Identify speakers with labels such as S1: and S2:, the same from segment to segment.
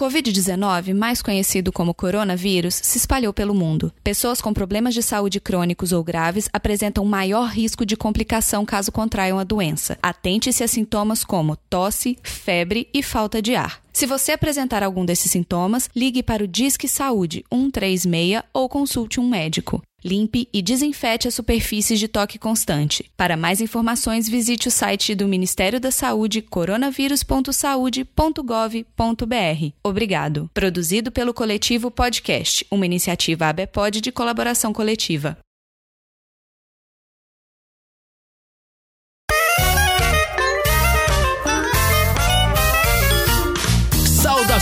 S1: Covid-19, mais conhecido como coronavírus, se espalhou pelo mundo. Pessoas com problemas de saúde crônicos ou graves apresentam maior risco de complicação caso contraiam a doença. Atente-se a sintomas como tosse, febre e falta de ar. Se você apresentar algum desses sintomas, ligue para o Disque Saúde 136 ou consulte um médico. Limpe e desinfete as superfícies de toque constante. Para mais informações, visite o site do Ministério da Saúde coronavírus.saude.gov.br. Obrigado. Produzido pelo coletivo Podcast, uma iniciativa ABPOD de colaboração coletiva.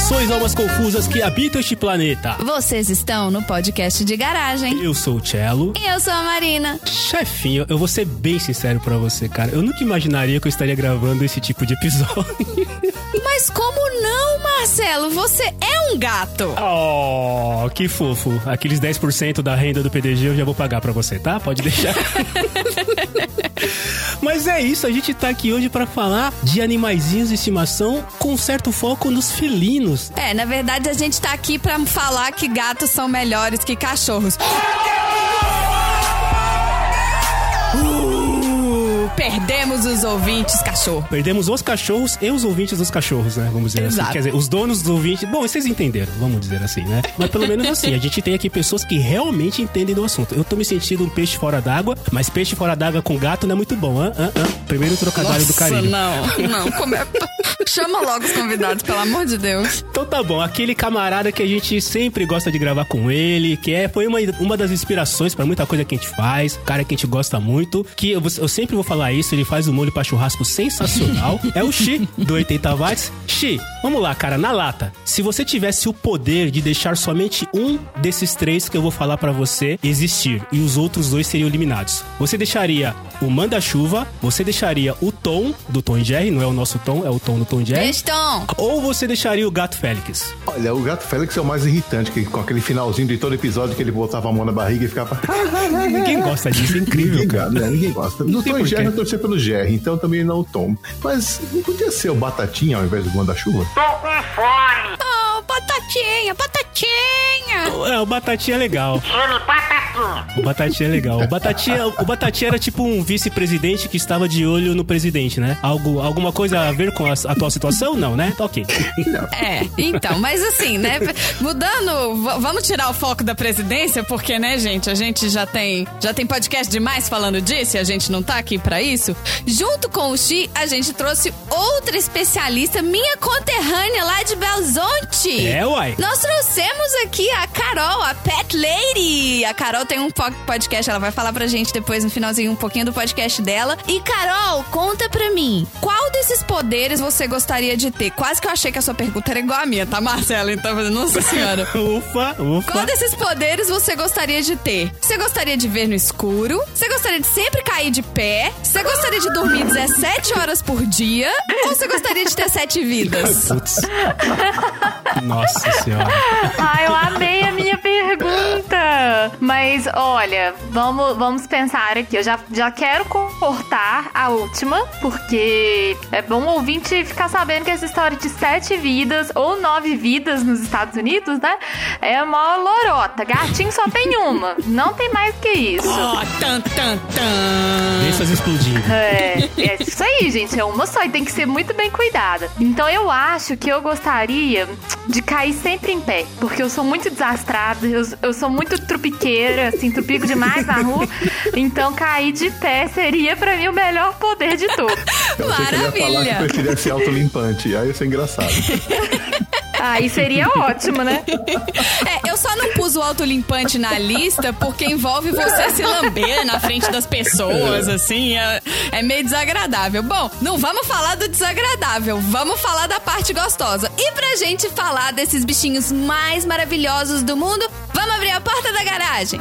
S2: Saudações almas confusas que habitam este planeta.
S1: Vocês estão no podcast de garagem.
S2: Eu sou o Cello.
S1: E eu sou a Marina.
S2: Chefinho, eu vou ser bem sincero pra você, cara. Eu nunca imaginaria que eu estaria gravando esse tipo de episódio.
S1: Mas como não, Marcelo? Você é um gato.
S2: Oh, que fofo. Aqueles 10% da renda do PDG eu já vou pagar pra você, tá? Pode deixar. Mas é isso, a gente tá aqui hoje pra falar de animaizinhos de estimação com certo foco nos felinos.
S1: É, na verdade a gente tá aqui pra falar que gatos são melhores que cachorros. Perdemos os ouvintes, cachorro.
S2: Perdemos os cachorros e os ouvintes dos cachorros, né? Vamos dizer
S1: Exato.
S2: assim. Quer dizer, os donos dos ouvintes. Bom, vocês entenderam, vamos dizer assim, né? Mas pelo menos assim, a gente tem aqui pessoas que realmente entendem do assunto. Eu tô me sentindo um peixe fora d'água, mas peixe fora d'água com gato não é muito bom, hã? hã, hã? Primeiro trocadilho do carinho.
S1: não, não. Como é... Chama logo os convidados, pelo amor de Deus.
S2: Então tá bom, aquele camarada que a gente sempre gosta de gravar com ele, que é, foi uma, uma das inspirações pra muita coisa que a gente faz, cara que a gente gosta muito, que eu, eu sempre vou falar isso, ele faz um molho pra churrasco sensacional, é o Xi, do 80 watts. Xi, vamos lá, cara, na lata. Se você tivesse o poder de deixar somente um desses três que eu vou falar pra você existir, e os outros dois seriam eliminados, você deixaria o manda-chuva, você deixaria o Tom, do Tom Jerry, não é o nosso Tom, é o Tom do Tom Jerry,
S1: Beston.
S2: ou você deixaria o Gato Félix?
S3: Olha, o gato Félix é o mais irritante, que com aquele finalzinho de todo episódio que ele botava a mão na barriga e ficava.
S2: Ninguém gosta disso, é incrível,
S3: Ninguém,
S2: cara.
S3: né? Ninguém gosta.
S2: Sei
S3: Tom e torcia pelo Jerry, então também não o Tom. Mas não podia ser o Batatinha ao invés do Guarda-Chuva?
S1: Oh, batatinha, batatinha.
S2: É, o Batatinha é legal. O Batatinha é legal. O Batatinha, o Batatinha era tipo um vice-presidente que estava de olho no presidente, né? Algo, alguma coisa a ver com a, a tua situação? Não, né? Tá ok.
S1: É, então, mas assim, né? Mudando, vamos tirar o foco da presidência, porque, né, gente, a gente já tem, já tem podcast demais falando disso e a gente não tá aqui pra isso. Junto com o Xi, a gente trouxe outra especialista, minha conterrânea lá de Belzonte.
S2: É, uai.
S1: Nós trouxemos aqui a Carol, a Pet Lady. A Carol tem um po- podcast, ela vai falar pra gente depois no finalzinho um pouquinho do podcast dela. E Carol, conta pra mim, qual desses poderes você gostaria de ter? Quase que eu achei que a sua pergunta era igual a minha, tá, Marcela? Então, nossa senhora.
S2: Ufa, ufa.
S1: Qual desses poderes você gostaria de ter? Você gostaria de ver no escuro? Você gostaria de sempre cair de pé? Você gostaria de dormir 17 horas por dia? Ou você gostaria de ter sete vidas?
S2: Putz. Nossa senhora.
S4: Ah, eu amei a minha pergunta. Mas olha, vamos, vamos pensar aqui. Eu já, já quero cortar a última, porque é bom o ouvinte ficar sabendo que essa história de sete vidas ou nove vidas nos Estados Unidos, né? É uma lorota. Gatinho só tem uma. Não tem mais que isso.
S1: Ó, tan, tan, tan.
S2: Deixa explodindo.
S4: É, é isso aí, gente. É uma só e tem que ser muito bem cuidada. Então eu acho que eu gostaria de cair sempre em pé. Porque eu sou muito desastrada, eu, eu sou muito trupiqueira, assim, trupico demais na rua. Então cair de pé seria pra mim o melhor poder de todos.
S3: Eu achei que ia falar que
S1: Maravilha.
S3: preferia ser autolimpante. Aí ia ser engraçado.
S4: Aí seria ótimo, né?
S1: É, eu só não pus o autolimpante na lista porque envolve você se lamber na frente das pessoas, assim, é, é meio desagradável. Bom, não vamos falar do desagradável, vamos falar da parte gostosa. E pra gente falar desses bichinhos mais maravilhosos do mundo, vamos abrir a porta da garagem.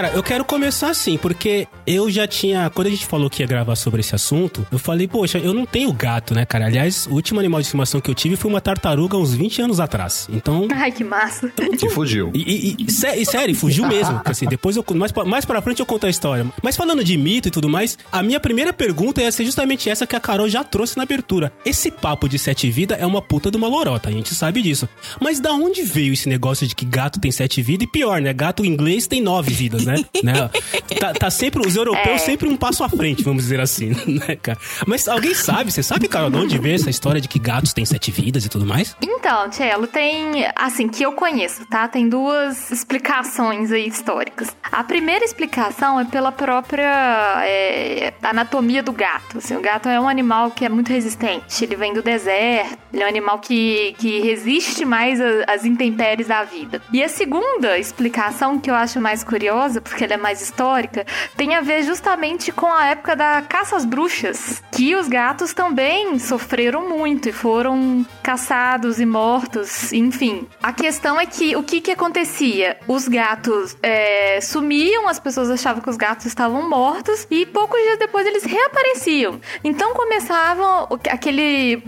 S2: Cara, eu quero começar assim, porque eu já tinha. Quando a gente falou que ia gravar sobre esse assunto, eu falei, poxa, eu não tenho gato, né, cara? Aliás, o último animal de estimação que eu tive foi uma tartaruga uns 20 anos atrás. Então.
S4: Ai, que massa.
S3: E fugiu.
S2: E, e- e- sé- e sério, fugiu mesmo. Assim, depois eu. Mais pra, mais pra frente eu conto a história. Mas falando de mito e tudo mais, a minha primeira pergunta ia ser justamente essa que a Carol já trouxe na abertura. Esse papo de sete vidas é uma puta de uma lorota, a gente sabe disso. Mas da onde veio esse negócio de que gato tem sete vidas? E pior, né? Gato inglês tem nove vidas, né? Né? Tá, tá sempre. Os europeus sempre um passo à frente, vamos dizer assim, né, cara? Mas alguém sabe, você sabe, Carol, de onde veio essa história de que gatos têm sete vidas e tudo mais?
S4: Então, Tchelo, tem, assim, que eu conheço, tá? Tem duas explicações aí históricas. A primeira explicação é pela própria é, anatomia do gato. Assim, o gato é um animal que é muito resistente. Ele vem do deserto, ele é um animal que, que resiste mais às intempéries da vida. E a segunda explicação, que eu acho mais curiosa, porque ela é mais histórica, tem a ver justamente com a época da caça às bruxas, que os gatos também sofreram muito e foram caçados e mortos, enfim. A questão é que o que que acontecia? Os gatos é, sumiam, as pessoas achavam que os gatos estavam mortos e poucos dias depois eles reapareciam. Então começavam aquele,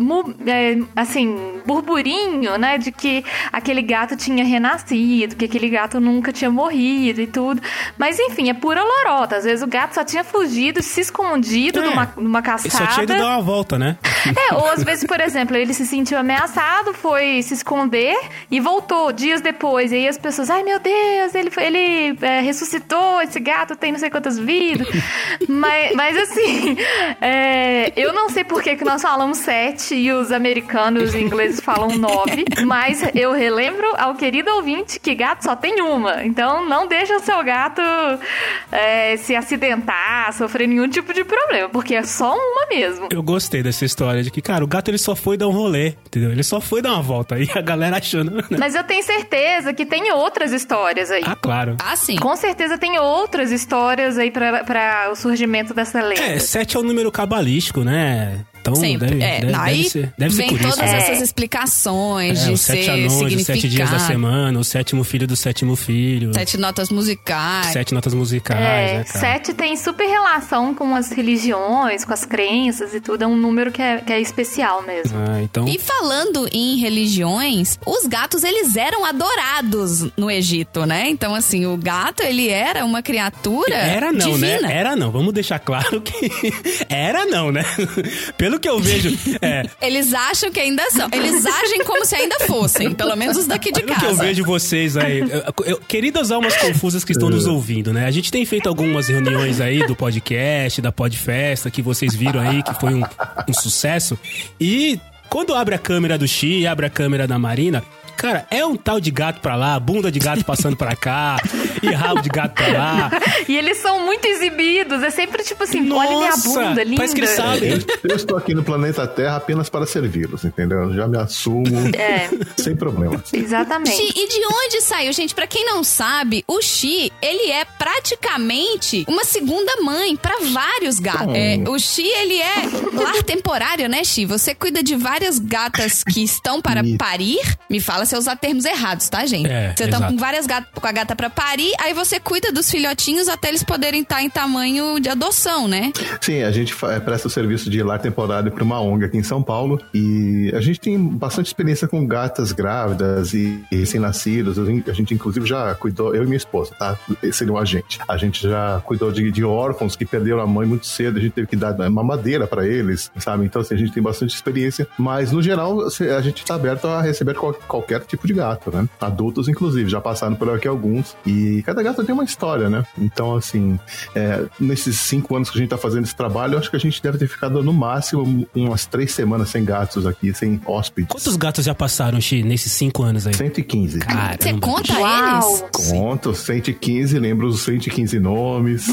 S4: é, assim, burburinho, né, de que aquele gato tinha renascido, que aquele gato nunca tinha morrido e tudo. Mas enfim, é pura lorota. Às vezes o gato só tinha fugido, se escondido
S2: É.
S4: numa, numa caçada.
S2: só tinha ido dar uma volta, né?
S4: É, ou às vezes, por exemplo, ele se sentiu ameaçado, foi se esconder e voltou dias depois. E aí as pessoas, ai meu Deus, ele, ele é, ressuscitou, esse gato tem não sei quantas vidas. mas, mas assim, é, eu não sei por que, que nós falamos sete e os americanos e ingleses falam nove, mas eu relembro ao querido ouvinte que gato só tem uma. Então não deixa o seu gato é, se acidentar, sofrer nenhum tipo de problema, porque é só uma mesmo.
S2: Eu gostei dessa história de que, cara, o gato ele só foi dar um rolê, entendeu? Ele só foi dar uma volta. E a galera achando, né?
S4: Mas eu tenho certeza que tem outras histórias aí.
S2: Ah, claro.
S5: Ah, sim.
S4: Com certeza tem outras histórias aí pra, pra o surgimento dessa lenda.
S2: É, sete é um número cabalístico, né? Então
S5: Sempre.
S2: deve,
S5: é,
S2: deve,
S5: aí
S2: deve ser, deve ser
S5: vem
S2: isso.
S5: todas
S2: né?
S5: essas explicações
S2: É,
S5: de
S2: os
S5: ser
S2: sete anões, os sete dias da semana, o sétimo filho do sétimo filho,
S5: sete notas musicais.
S2: sete notas musicais,
S4: É,
S2: né, cara?
S4: sete tem super relação com as religiões, com as crenças e tudo. É um número que é, que é especial mesmo.
S2: Ah, então,
S5: E falando em religiões, os gatos eles eram adorados no Egito, né? Então assim, o gato ele era uma criatura
S2: era não,
S5: divina.
S2: né? Era não. Vamos deixar claro que era não, né? Pelo que eu vejo, é,
S5: Eles acham que ainda são. Eles agem como se ainda fossem, pelo menos os daqui de
S2: Pelo que eu
S5: casa.
S2: vejo vocês aí, eu- eu- queridas almas confusas que estão nos ouvindo, né? A gente tem feito algumas reuniões aí do podcast, da Podfesta, que vocês viram aí, que foi um, um sucesso. E quando abre a câmera do Xi, abre a câmera da Marina, cara, é um tal de gato pra lá, bunda de gato passando pra cá, e rabo de gato pra lá.
S4: E eles são muito exibidos. É sempre tipo assim, olha minha
S2: Nossa,
S4: bunda, linda.
S2: parece que eles sabem.
S3: Eu, eu estou aqui no planeta Terra apenas para servi-los, entendeu? Eu já me assumo
S4: É,
S3: sem problema.
S4: exatamente.
S5: Xi, e de onde saiu? Gente, pra quem não sabe, o Xi, ele é praticamente uma segunda mãe pra vários gatos. É, o Xi, ele é lar temporário, né, Xi? Você cuida de várias gatas que estão para parir. Me fala se eu usar termos errados, tá, gente?
S2: É,
S5: você tá
S2: exato.
S5: com várias gatas, com a gata pra parir, aí você cuida dos filhotinhos até eles poderem estar em tamanho de adoção, né?
S3: Sim, a gente presta o serviço de lar temporário para uma ONG aqui em São Paulo e a gente tem bastante experiência com gatas grávidas e, e recém-nascidos. A gente- a gente, inclusive, já cuidou, eu e minha esposa, tá? Esse seria o agente. A gente já cuidou de, de órfãos que perderam a mãe muito cedo, a gente teve que dar mamadeira para eles, sabe? Então, assim, a gente tem bastante experiência, mas no geral, a gente está aberto a receber qual- qualquer tipo de gato, né? Adultos, inclusive, já passaram por aqui alguns e cada gato tem uma história, né? Então, assim, é, nesses cinco anos que a gente tá fazendo esse trabalho, eu acho que a gente deve ter ficado no máximo umas três semanas sem gatos aqui, sem hóspedes.
S2: Quantos gatos já passaram, Xi, nesses cinco anos aí?
S3: 115.
S2: Caramba.
S5: Você conta
S4: Uau!
S5: eles?
S3: Conto, 115, lembro os 115 nomes.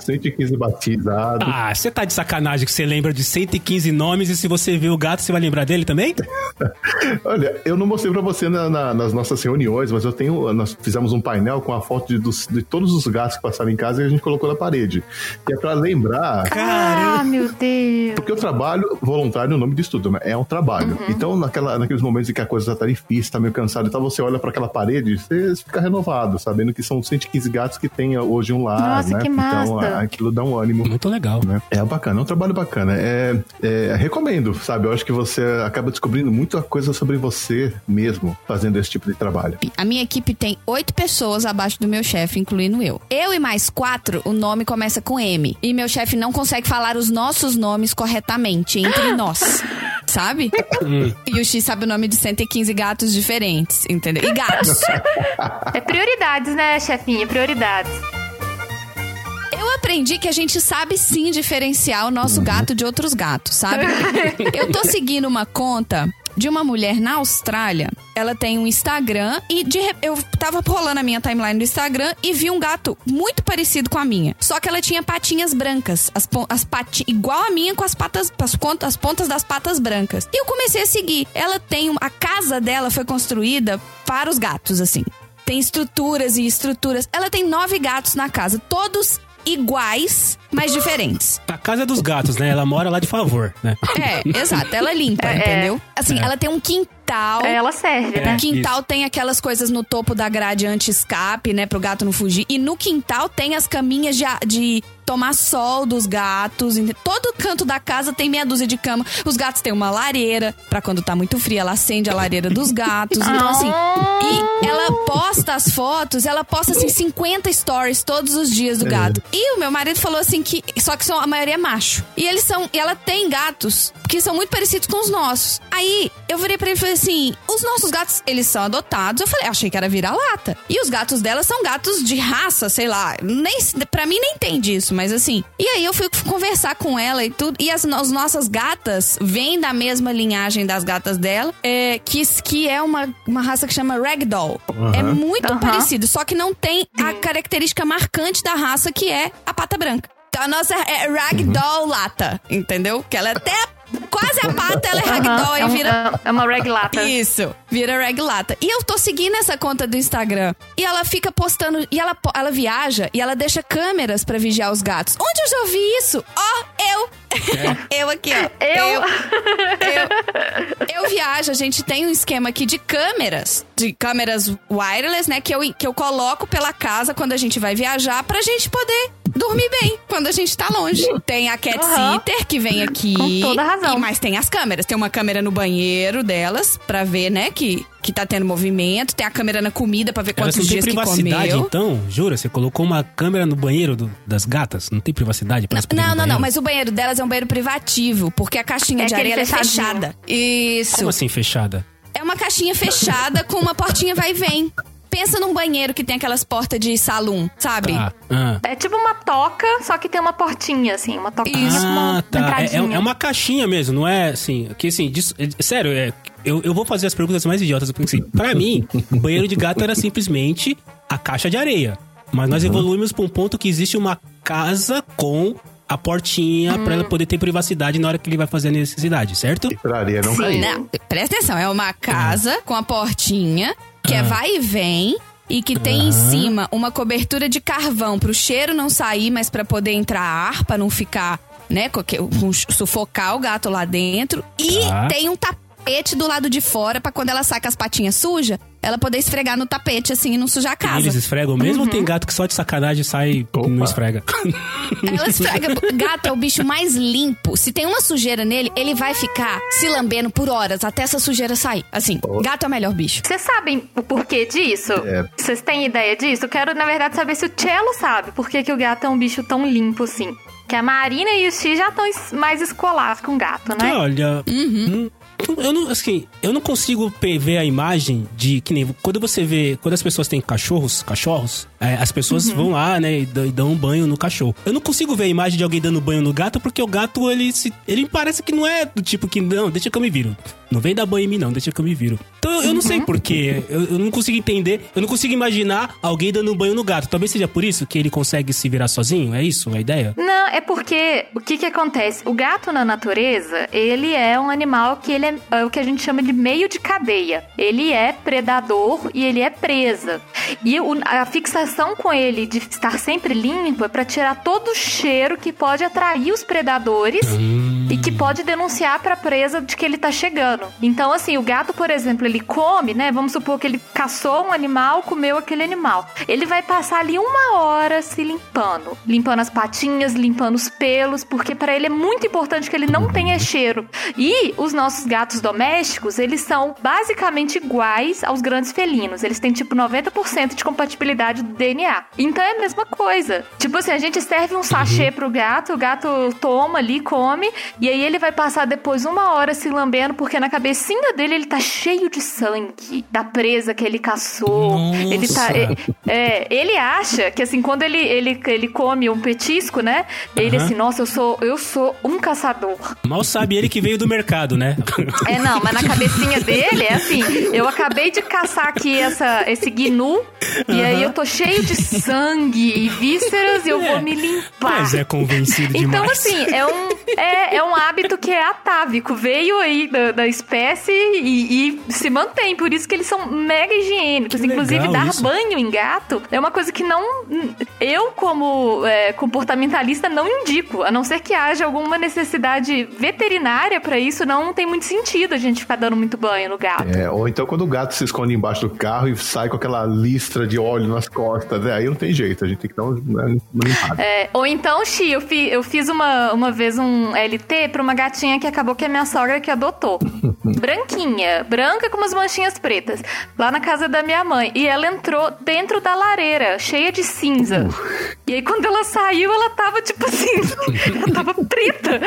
S3: 115 batizados.
S2: Ah, você tá de sacanagem que você lembra de 115 nomes e se você vê o gato, você vai lembrar dele também?
S3: Olha, eu não mostrei pra você na- na- nas nossas reuniões, mas eu tenho. Nós fizemos um painel com a foto de, dos- de todos os gatos que passaram em casa e a gente colocou na parede. E é pra lembrar.
S4: Ah, meu Deus.
S3: Porque o trabalho voluntário, o nome disso tudo, né? É um trabalho.
S4: Uhum.
S3: Então, naquela, naqueles momentos em que a coisa tá difícil, tá meio cansado e tal, você olha pra aquela parede, você fica renovado, sabendo que são 115 gatos que tem hoje um lar,
S4: Nossa,
S3: né?
S4: que
S3: Então, a- aquilo dá um ânimo.
S2: Muito legal.
S3: né? É bacana, é um trabalho bacana. É, é, recomendo, sabe? Eu acho que você acaba descobrindo muita coisa sobre você mesmo fazendo esse tipo de trabalho.
S1: A minha equipe tem oito pessoas abaixo do meu chefe, incluindo eu. Eu e mais quatro, o nome começa com M. E meu chefe não consegue falar os nossos nomes corretamente entre nós. Sabe? E o X sabe o nome de 115 gatos diferentes, entendeu? E gatos.
S4: É prioridades, né, chefinha? Prioridades.
S1: Eu aprendi que a gente sabe sim diferenciar o nosso gato de outros gatos, sabe? Eu tô seguindo uma conta de uma mulher na Austrália. Ela tem um Instagram e de re- eu tava rolando a minha timeline do Instagram e vi um gato muito parecido com a minha. Só que ela tinha patinhas brancas, as, pon- as pati igual a minha com as patas, as, as pontas das patas brancas. E eu comecei a seguir. Ela tem um- a casa dela foi construída para os gatos assim. Tem estruturas e estruturas. Ela tem nove gatos na casa, todos iguais, mas diferentes.
S2: A casa dos gatos, né? Ela mora lá de favor, né?
S1: É, exato. Ela limpa,
S4: É, é.
S1: entendeu? Assim, ela tem um quintal.
S4: É, ela serve,
S2: É.
S4: né?
S1: No quintal tem aquelas coisas no topo da grade anti-escape, né? Pro gato não fugir. E no quintal tem as caminhas de, de tomar sol dos gatos. Todo canto da casa tem meia dúzia de cama. Os gatos têm uma lareira. Pra quando tá muito frio, ela acende a lareira dos gatos. Então, assim. E ela posta as fotos, ela posta, assim, 50 stories todos os dias do gato. E o meu marido falou assim que. Só que são, a maioria é macho. E eles são. E ela tem gatos que são muito parecidos com os nossos. Aí eu virei pra ele e falei assim: os nossos gatos, eles são adotados. Eu falei, achei que era vira-lata. E os gatos dela são gatos de raça, sei lá. Nem, pra mim nem tem disso, mas assim. E aí eu fui conversar com ela e tudo. E as, as nossas gatas vêm da mesma linhagem das gatas dela, é, que, que é uma, uma raça que chama Ragdoll. É muito
S4: Aham.
S1: parecido, só que não tem a característica marcante da raça que é a pata branca. Então a nossa é Ragdoll lata, entendeu? Que ela é até quase a pata, ela é Ragdoll
S4: é,
S1: e
S4: um-
S1: vira
S4: é uma reglata.
S1: isso, vira reglata. E eu tô seguindo essa conta do Instagram. E ela fica postando. E ela, ela viaja e ela deixa câmeras pra vigiar os gatos. Onde eu já ouvi isso? Ó, eu! eu aqui, ó.
S4: Eu?
S1: eu. Eu viajo, a gente tem um esquema aqui de câmeras. De câmeras wireless, né? Que eu, que eu coloco pela casa quando a gente vai viajar pra gente poder dormir bem quando a gente tá longe. Tem a cat sitter que vem aqui.
S4: Com toda razão.
S1: E, mas tem as câmeras. Tem uma câmera no banheiro delas pra ver, né, que, que tá tendo movimento. Tem a câmera na comida pra ver quantos
S2: não
S1: dias que
S2: privacidade,
S1: comeu.
S2: então? Jura? Você colocou uma câmera no banheiro do- das gatas? Não tem privacidade pra
S1: Não, não, não,
S2: banheiro?
S1: mas o banheiro delas é um banheiro privativo, porque a caixinha
S4: É
S1: de areia é
S4: fechadinho.
S1: fechada. Isso.
S2: Como assim fechada?
S1: É uma caixinha fechada com uma portinha vai e vem. Pensa num banheiro que tem aquelas portas de salão, sabe?
S2: Ah, ah.
S4: É tipo uma toca, só que tem uma portinha, assim, uma toquinha
S1: Isso.
S4: uma
S2: Ah, tá. É, é- é uma caixinha mesmo, não é assim. Que assim, disso- é- sério, é, eu, eu vou fazer as perguntas mais idiotas, porque assim, pra mim, o banheiro de gato era simplesmente a caixa de areia. Mas nós evoluímos pra um ponto que existe uma casa com a portinha pra
S1: Hum.
S2: ela poder ter privacidade na hora que ele vai fazer a necessidade, certo?
S3: Pra areia não
S4: Sim.
S3: cair.
S1: Não, presta atenção, é uma casa com a portinha que é
S2: Ah.
S1: vai e vem e que tem em cima uma cobertura de carvão pro cheiro não sair, mas pra poder entrar ar, pra não ficar, né, com, sufocar o gato lá dentro. E
S2: Tá.
S1: tem um tapete do lado de fora pra quando ela sai com as patinhas sujas, ela poder esfregar no tapete assim e não sujar a casa.
S2: Eles esfregam mesmo ou tem gato que só de sacanagem sai e não esfrega?
S1: Ela esfrega. Gato é o bicho mais limpo. Se tem uma sujeira nele, ele vai ficar se lambendo por horas até essa sujeira sair. Assim, gato é o melhor bicho.
S4: Vocês sabem o porquê disso?
S3: É.
S4: Vocês têm ideia disso? Eu quero, na verdade, saber se o Cello sabe por que, que o gato é um bicho tão limpo assim. Que a Marina e o X já estão es- mais escolados com gato, né?
S2: Olha, hum, eu não, assim, eu não consigo ver a imagem de que nem quando você vê, quando as pessoas têm cachorros, cachorros, é, as pessoas vão lá, né, e dão, um banho no cachorro. Eu não consigo ver a imagem de alguém dando banho no gato porque o gato ele se, ele parece que não é do tipo que não, deixa que eu me viro. Não vem dar banho em mim, não, deixa que eu me viro. Então eu, eu não sei porquê. Eu, eu não consigo entender. Eu não consigo imaginar alguém dando um banho no gato. Talvez seja por isso que ele consegue se virar sozinho. É isso a ideia?
S4: Não, é porque o que que acontece? O gato na natureza, ele é um animal que ele é, é o que a gente chama de meio de cadeia. Ele é predador e ele é presa. E a fixação com ele de estar sempre limpo é para tirar todo o cheiro que pode atrair os predadores e que pode denunciar para presa de que ele tá chegando. Então, assim, o gato, por exemplo, ele come, né? Vamos supor que ele caçou um animal, comeu aquele animal. Ele vai passar ali uma hora se limpando, limpando as patinhas, limpando os pelos, porque para ele é muito importante que ele não tenha cheiro. E os nossos gatos domésticos, eles são basicamente iguais aos grandes felinos. Eles têm tipo 90% de compatibilidade DNA. Então é a mesma coisa. Tipo assim, a gente serve um sachê pro gato, o gato toma ali, come, e aí ele vai passar depois uma hora se lambendo, porque na cabecinha dele ele tá cheio de sangue da presa que ele caçou.
S2: Nossa.
S4: Ele tá. É, é, ele acha que assim, quando ele, ele, ele come um petisco, né? Ele
S2: Aham.
S4: assim, nossa, eu sou, eu sou um caçador.
S2: Mal sabe ele que veio do mercado, né?
S4: É, não, mas na cabecinha dele é assim, eu acabei de caçar aqui essa, esse gnu, e aí eu tô cheio de sangue e vísceras e eu vou me limpar.
S2: Mas é convencido
S4: Então,
S2: demais.
S4: assim, é um, é, é um hábito que é atávico. Veio aí da, da espécie e, e se mantém. Por isso que eles são mega higiênicos.
S2: Que
S4: Inclusive,
S2: legal
S4: dar
S2: isso.
S4: banho em gato é uma coisa que não. Eu, como é, comportamentalista, não indico. A não ser que haja alguma necessidade veterinária pra isso, não tem muito sentido a gente ficar dando muito banho no gato.
S3: É, ou então quando o gato se esconde embaixo do carro e sai com aquela listra de óleo nas costas, né? aí não tem jeito, a gente tem que dar um- uma uma limpada.
S4: É, ou então, Xi, eu, fi- eu fiz uma, uma vez um LT pra uma gatinha que acabou que é minha sogra que adotou. Branquinha, branca com umas manchinhas pretas, lá na casa da minha mãe. E ela entrou dentro da lareira, cheia de cinza. E aí, quando ela saiu, ela tava tipo assim, ela tava preta.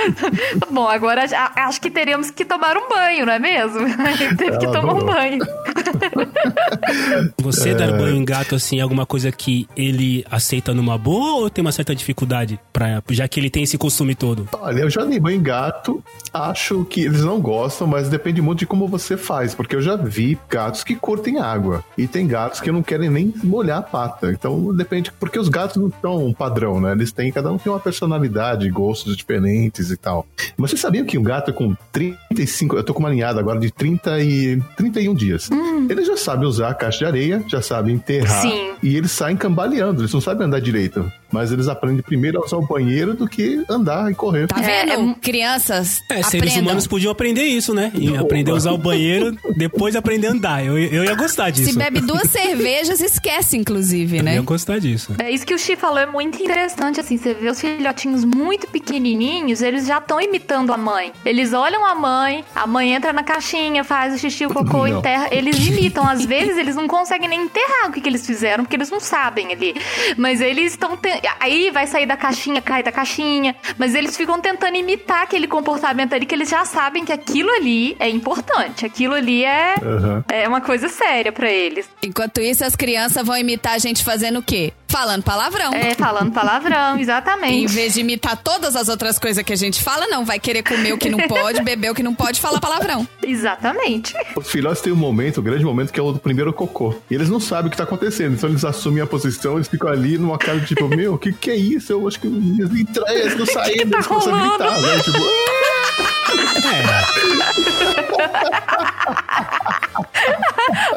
S4: Bom, agora a- acho que teríamos que tomar um banho, não é mesmo? Aí Teve que tomar um banho.
S2: Você dar banho em gato, assim, é alguma coisa que ele aceita numa boa ou tem uma certa dificuldade, pra, já que ele tem esse costume todo?
S3: Olha, eu já dei banho em gato, acho que eles não gostam, mas depende muito de como você faz, porque eu já vi gatos que curtem água e tem gatos que não querem nem molhar a pata. Então depende, porque os gatos não são um padrão, né? Eles têm, cada um tem uma personalidade, gostos diferentes e tal. Mas vocês sabiam que um gato com 35, eu tô com uma ninhada agora de 30 e 31 dias. Ele já sabe usar a caixa de areia, já sabe enterrar
S4: Sim.
S3: e eles saem cambaleando, eles não sabem andar direito. Mas eles aprendem primeiro a usar o banheiro do que andar e correr.
S5: Tá
S4: É,
S5: vendo?
S4: é-
S5: Crianças,
S2: É, seres
S5: aprendam.
S2: humanos podiam aprender isso, né? E aprender a usar o banheiro, depois aprender a andar. Eu, eu ia gostar disso.
S5: Se bebe duas cervejas, esquece, inclusive,
S2: Eu
S5: né?
S2: ia gostar disso.
S4: É isso que o Chi falou, é muito interessante, assim, você vê os filhotinhos muito pequenininhos, eles já estão imitando a mãe. Eles olham a mãe, a mãe entra na caixinha, faz o xixi, o cocô,
S3: Não.
S4: enterra, eles imitam. Às vezes eles não conseguem nem enterrar o que, que eles fizeram, porque eles não sabem ali. Mas eles estão... Aí vai sair da caixinha, cai da caixinha, mas eles ficam tentando imitar aquele comportamento ali, que eles já sabem que aquilo ali é importante, aquilo ali é,
S3: Aham.
S4: é uma coisa séria pra eles.
S5: Enquanto isso, as crianças vão imitar a gente fazendo o quê? Falando palavrão.
S4: É, falando palavrão, exatamente.
S5: Em vez de imitar todas as outras coisas que a gente fala, não. Vai querer comer o que não pode, beber o que não pode, falar palavrão.
S4: Exatamente.
S3: Os filhotes têm um momento, um grande momento, que é o do primeiro cocô. E eles não sabem o que tá acontecendo, então eles assumem a posição, eles ficam ali numa cara de tipo, meu, o que, que é isso? Eu acho que minhas entranhas não saindo,
S4: tá
S3: eles começam a gritar, né? Tipo,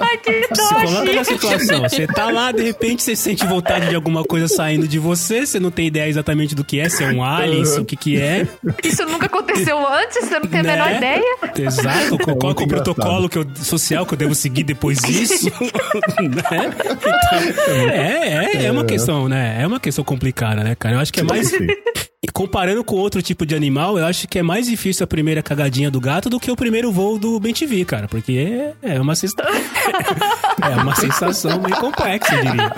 S4: Ai, que
S2: Se coloca
S4: dó,
S2: na situação. Você tá lá, de repente você sente vontade de alguma coisa saindo de você, você não tem ideia exatamente do que é, se é um alien, se o que que é.
S4: Isso nunca aconteceu antes, você não tem a menor
S2: né?
S4: ideia.
S2: Exato. Qual, é o protocolo que eu- social que eu devo seguir depois disso? né? Então, é, é, é uma questão, né? É uma questão complicada, né, cara? Eu acho que é mais...
S3: Sim.
S2: E comparando com outro tipo de animal, eu acho que é mais difícil a primeira cagadinha do gato do que o primeiro voo do BenTV, cara. Porque é uma, sens- é uma sensação meio complexa, eu diria.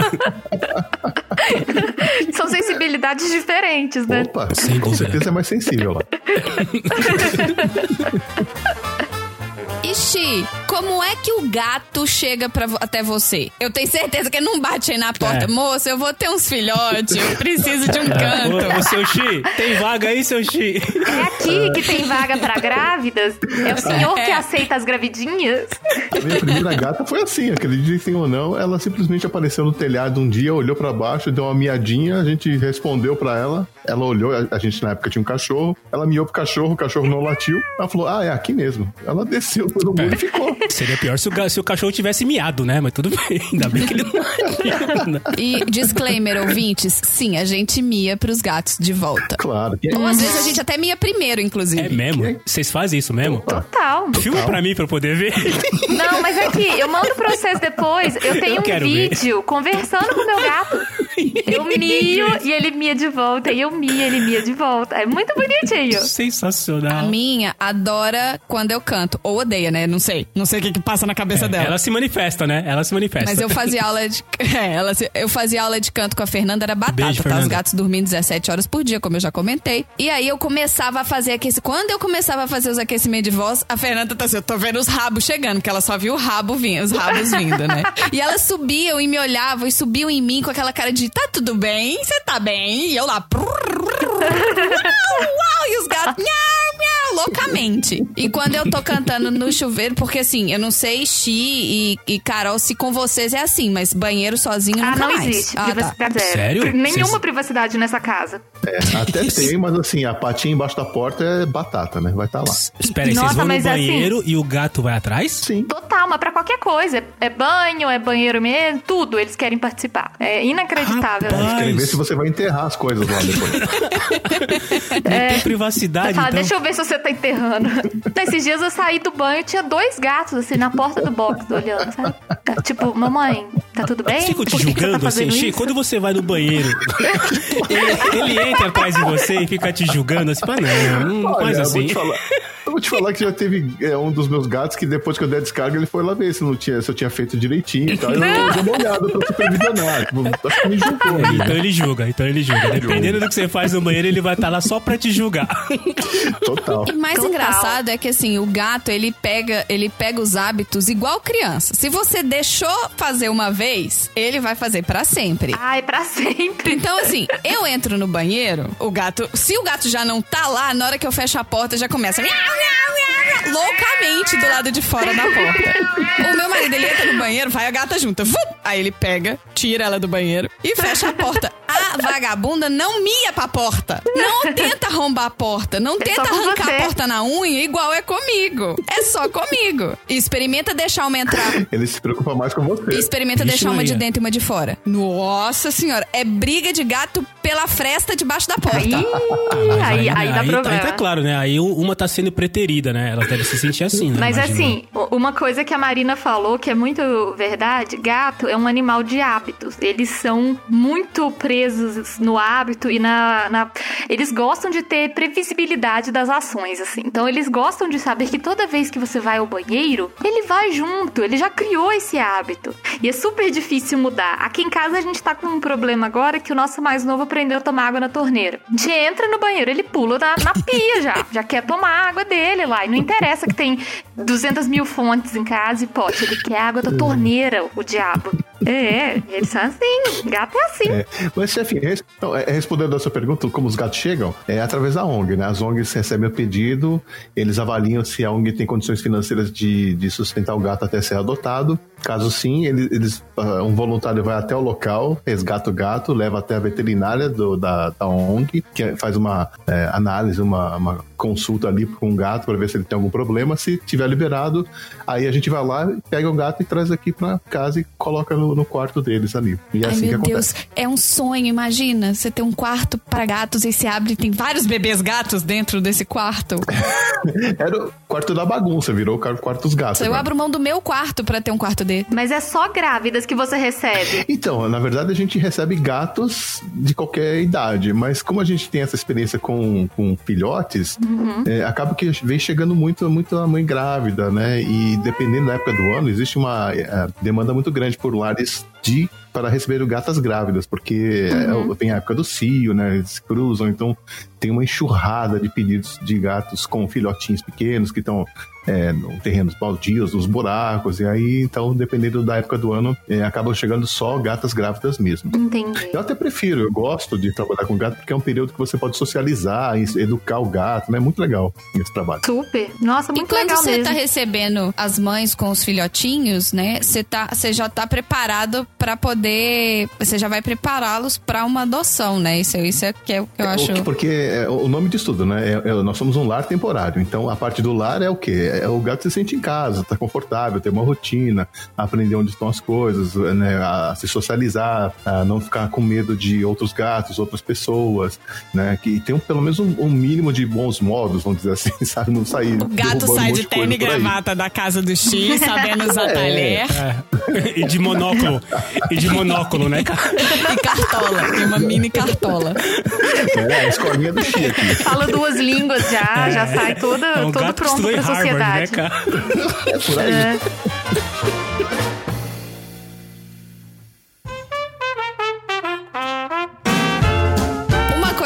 S4: São sensibilidades diferentes, né?
S3: Opa,
S2: Sem
S3: com
S2: dúvida.
S3: certeza é mais sensível lá.
S5: Ixi,
S1: como é que o gato chega pra, até você? Eu tenho certeza que ele não bate aí na porta.
S2: É.
S1: Moça, eu vou ter uns filhotes, eu preciso de um canto.
S2: Ô, ô, seu Xi, tem vaga aí, seu Xi?
S4: É aqui que tem vaga pra grávidas? É o senhor que aceita as gravidinhas?
S3: A minha primeira gata foi assim, acreditem ou não, ela simplesmente apareceu no telhado um dia, olhou pra baixo, deu uma miadinha, a gente respondeu pra ela, ela olhou, a, gente na época tinha um cachorro, ela miou pro cachorro, o cachorro não latiu, ela falou, ah, é aqui mesmo. Ela desceu pelo muro e ficou.
S2: Seria pior se o, se o cachorro tivesse miado, né? Mas tudo bem, ainda bem que ele não.
S1: E disclaimer, ouvintes, sim, a gente mia pros gatos de volta.
S3: Claro. que-
S1: Ou às vezes a gente até mia primeiro, inclusive.
S2: É mesmo? Vocês fazem isso mesmo?
S4: Total.
S2: Filma pra mim pra eu poder ver.
S4: Não, mas aqui, eu mando pra vocês depois. Eu tenho
S2: Eu
S4: um
S2: quero ver.
S4: vídeo conversando com o meu gato. Eu mio e ele mia de volta. E eu mio e ele mia de volta. É muito bonitinho.
S1: A
S2: Sensacional.
S1: minha adora quando eu canto. Ou odeia, né? Não sei. Não sei o que, que passa na cabeça dela.
S2: Ela se manifesta, né? Ela se manifesta.
S1: Mas eu fazia aula de. É, ela, se- eu fazia aula de canto com a Fernanda, era batata,
S2: Beijo,
S1: tá? Os gatos dormindo 17 horas por dia, como eu já comentei. E aí eu começava a fazer aquecimento. Quando eu começava a fazer os aquecimentos de voz, a Fernanda tá assim, eu tô vendo os rabos chegando, que ela só viu o rabo vindo, os rabos vindo, né? E elas subiam e me olhavam e subiam em mim com aquela cara de tá tudo bem, você tá bem? E eu lá. Uau, uau, e os gatos. Miau, miau, loucamente. E quando eu tô cantando no chuveiro, porque assim, eu não sei, Xi e, e Carol, se com vocês é assim, mas banheiro sozinho
S4: Ah,
S1: nunca
S4: não
S1: mais.
S4: existe.
S1: Ah, tá.
S4: privacidade zero.
S2: Sério?
S4: Nenhuma
S2: Vocês-
S4: privacidade nessa casa.
S3: É, até tem, mas assim, a patinha embaixo da porta é batata, né? Vai estar lá.
S2: Espera aí, vocês vão no
S4: mas assim-
S2: banheiro e o gato vai atrás?
S3: Sim.
S4: Total, mas pra qualquer coisa. É banho, é banheiro mesmo, tudo. Eles querem participar. É inacreditável.
S2: Rapaz.
S3: Eles querem ver se você vai enterrar as coisas lá depois.
S2: Não tem privacidade,
S4: fala,
S2: então.
S4: deixa eu ver se você tá enterrando. Nesses dias eu saí do banho e tinha dois gatos, assim, na porta do box, olhando, sabe? Tipo, mamãe, tá tudo bem?
S2: Ficam
S4: Por
S2: te
S4: tá
S2: julgando assim,
S4: fazendo
S2: Xi,
S4: isso?
S2: quando você vai no banheiro, ele, ele entra atrás de você e fica te julgando assim, pá, não, não
S3: Olha,
S2: faz
S3: eu
S2: assim.
S3: vou te falar. Eu vou te falar que já teve é, um dos meus gatos que depois que eu dei a descarga, ele foi lá ver se, não tinha, se eu tinha feito direitinho e tal. Eu dei uma olhada pra supervisionar. Tipo, acho que me
S2: Então ele julga, então ele julga. Dependendo do que você faz no banheiro, ele vai estar lá só pra te julgar.
S3: Total.
S1: E mais
S4: Total.
S1: engraçado é que assim, o gato, ele pega, ele pega os hábitos igual criança. Se você deixou fazer uma vez, ele vai fazer pra sempre.
S4: Ai, pra sempre.
S1: Então, assim, eu entro no banheiro, o gato. Se o gato já não tá lá, na hora que eu fecho a porta, já começa. Loucamente do lado de fora da porta. O meu marido, ele entra no banheiro, vai a gata junto. Aí ele pega, tira ela do banheiro e fecha a porta. A vagabunda não mia pra porta. Não tenta arrombar a porta. Não
S4: É
S1: tenta
S4: com
S1: arrancar
S4: você.
S1: a porta na unha igual é comigo. É só comigo. Experimenta deixar uma entrar.
S3: Ele se preocupa mais com você.
S1: Experimenta
S2: Vixe,
S1: deixar uma de
S2: Maria.
S1: dentro e uma de fora. Nossa senhora, é briga de gato pela fresta debaixo da porta.
S4: Aí,
S2: Mas
S4: aí, aí dá
S2: aí,
S4: problema.
S2: tá claro, né? Aí uma tá sendo preterida, né? Ela deve se sentir assim, né?
S4: Mas
S2: Imagina.
S4: assim, uma coisa que a Marina falou que é muito verdade, gato é um animal de hábitos. Eles são muito presos no hábito e na, na- eles gostam de ter previsibilidade das ações, assim. Então eles gostam de saber que toda vez que você vai ao banheiro, ele vai junto, ele já criou esse hábito. E é super difícil mudar. Aqui em casa a gente tá com um problema agora que o nosso mais novo aprendeu a tomar água na torneira. A gente entra no banheiro, ele pula na, na pia já. Já quer tomar água dele lá. E não interessa que tem 200 mil fontes em casa e pote. Ele quer água da torneira, o diabo. É, eles são assim. Gato é assim.
S3: É, mas, chefe, não, é, respondendo a sua pergunta, como os gatos chegam, é através da ONG, né? As ONGs recebem o pedido, eles avaliam se a ONG tem condições financeiras de, de sustentar o gato até ser adotado. Caso sim, eles, eles, ah, um voluntário vai até o local, resgata o gato, leva até a veterinária do- da, da ONG, que faz uma é, análise, uma, uma consulta ali com o gato para ver se ele tem algum problema. Se tiver liberado, aí a gente vai lá, pega o gato e traz aqui para casa e coloca no, no quarto deles ali. E é
S1: Ai,
S3: assim que
S1: meu
S3: acontece.
S1: Deus, é um sonho, imagina. Você tem um quarto para gatos e se abre e tem vários bebês gatos dentro desse quarto.
S3: Era o quarto da bagunça, virou o quarto dos gatos.
S1: Eu
S3: agora.
S1: abro mão do meu quarto para ter um quarto dele.
S4: Mas é só grávidas que você recebe.
S3: Então, na verdade, a gente recebe gatos de qualquer idade, mas como a gente tem essa experiência com, com filhotes, é, acaba que vem chegando muito, muito a mãe grávida, né? E dependendo da época do ano, existe uma é, demanda muito grande por lares de para receber gatas grávidas, porque é, vem a época do cio, né? Eles cruzam, então tem uma enxurrada de pedidos de gatos com filhotinhos pequenos que estão é, no terrenos baldios, nos buracos, e aí, então, dependendo da época do ano, é, acabam chegando só gatas grávidas mesmo.
S4: Entendi.
S3: Eu até prefiro, eu gosto de trabalhar com gato porque é um período que você pode socializar, educar o gato, né? É muito legal esse trabalho.
S4: Super. Nossa,
S1: E
S4: muito
S1: quando
S4: legal
S1: você
S4: mesmo.
S1: tá recebendo as mães com os filhotinhos, né? Você tá, você já tá preparado pra poder, você já vai prepará-los pra uma adoção, né? Isso, isso é que é o que eu acho.
S3: O que- Porque é, o nome disso tudo, né? É- é- nós somos um lar temporário. Então, a parte do lar é o quê? É o gato se sente em casa, tá confortável, ter uma rotina, aprender onde estão as coisas, né? A se socializar, a não ficar com medo de outros gatos, outras pessoas, né? Que tem um- pelo menos um, um mínimo de bons modos, vamos dizer assim, sabe? Não sair.
S6: O gato
S3: um
S6: sai
S3: monte
S6: de terno e gravata da casa do X, sabendo usar talher
S2: É. E de monóculo. E de monóculo, né,
S6: e cartola. Tem uma mini cartola.
S3: É, a escolinha do Chia aqui.
S4: Fala duas línguas já, já sai toda,
S2: É um
S4: todo
S2: que
S4: pronto
S2: estudou em Harvard, né, cara?
S3: É por aí.
S4: É.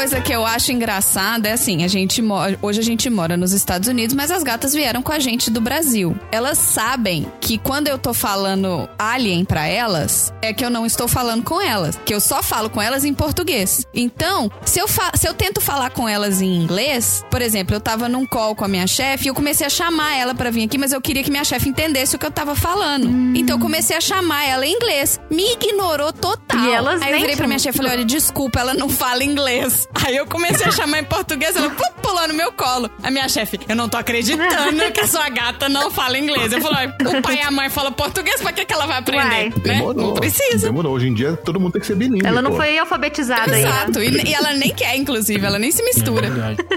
S1: coisa que eu acho engraçada é assim, a gente mora, hoje a gente mora nos Estados Unidos, mas as gatas vieram com a gente do Brasil. Elas sabem que quando eu tô falando alien pra elas, é que eu não estou falando com elas, que eu só falo com elas em português. Então, se eu, se eu tento falar com elas em inglês, por exemplo, eu tava num call com a minha chefe e eu comecei a chamar ela pra vir aqui, mas eu queria que minha chefe entendesse o que eu tava falando. Então eu comecei a chamar ela em inglês. Me ignorou total.
S4: E elas
S1: Aí eu virei pra minha chefe e falei, olha, desculpa, ela não fala inglês. Aí eu comecei a chamar em português, ela pulou no meu colo. A minha chefe, eu não tô acreditando que a sua gata não fala inglês. Eu falei, o pai e a mãe falam português, pra que, que ela vai aprender? Né?
S3: Demorou.
S1: Não precisa.
S3: Demorou. Hoje em dia todo mundo tem que ser bilíngue.
S4: Ela não
S3: pô.
S4: foi alfabetizada ainda.
S1: Exato. E, e ela nem quer, inclusive, ela nem se mistura.
S2: Verdade.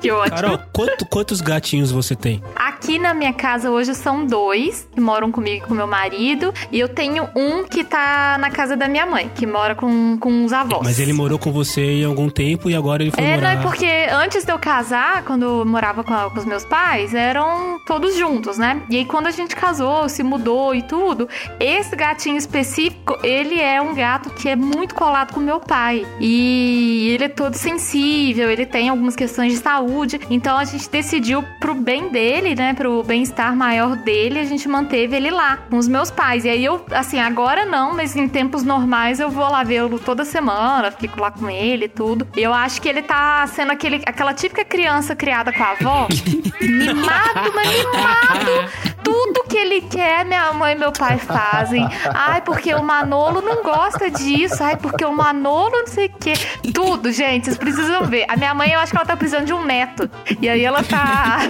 S4: Que ótimo.
S2: Carol, quanto- quantos gatinhos você tem?
S4: Aqui na minha casa hoje são dois que moram comigo e com meu marido. E eu tenho um que tá na casa da minha mãe, que mora com, com os avós.
S2: Mas ele morou com você em algum tempo e agora ele foi
S4: É, não,
S2: morar...
S4: é porque antes de eu casar, quando eu morava com, a- com os meus pais, eram todos juntos, né? E aí quando a gente casou, se mudou e tudo, esse gatinho específico, ele é um gato que é muito colado com meu pai. E ele é todo sensível, ele tem algumas questões de saúde. Então a gente decidiu pro bem dele, né? Pro bem-estar maior dele, a gente manteve ele lá, com os meus pais. E aí eu, assim, agora não, mas em tempos normais eu vou lá vê-lo toda semana, fico lá com ele e tudo. E eu acho que ele tá sendo aquele, aquela típica criança criada com a avó, mimado, mas mimado. Tudo que ele quer, minha mãe e meu pai fazem. Ai, porque o Manolo não gosta disso. Ai, porque o Manolo não sei o quê. Tudo, gente, vocês precisam ver. A minha mãe, eu acho que ela tá precisando de um neto. E aí ela tá,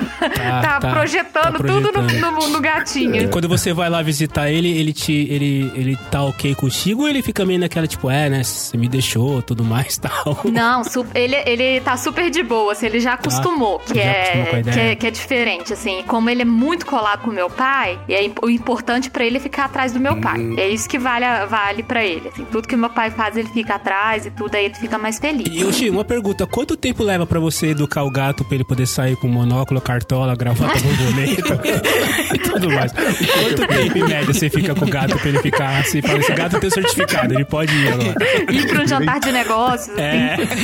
S4: tá,
S2: tá.
S4: projetando,
S2: Tá
S4: tudo no,
S2: projetando.
S4: no, no gatinho.
S2: Quando você vai lá visitar ele, ele te. ele, ele tá ok contigo ou ele fica meio naquela, tipo, é, né? Você me deixou, tudo mais tal.
S4: Não, su- ele, ele tá super de boa, assim, ele já acostumou, que,
S2: já
S4: é, que, é, que é diferente, assim. Como ele é muito colado com o meu pai, e é, o importante pra ele é ficar atrás do meu pai.
S2: Hum.
S4: É isso que vale, vale pra ele, assim. Tudo que o meu pai faz, ele fica atrás e tudo, aí ele fica mais feliz.
S2: E, Oxi, uma pergunta: quanto tempo leva pra você educar o gato pra ele poder sair com monóculo, cartola, gravata, borboleta e tudo mais? Quanto tempo em média você fica com o gato pra ele ficar assim? Fala, esse gato tem certificado, ele pode ir agora.
S4: Ir pra um jantar de negócios,
S2: É,
S4: assim.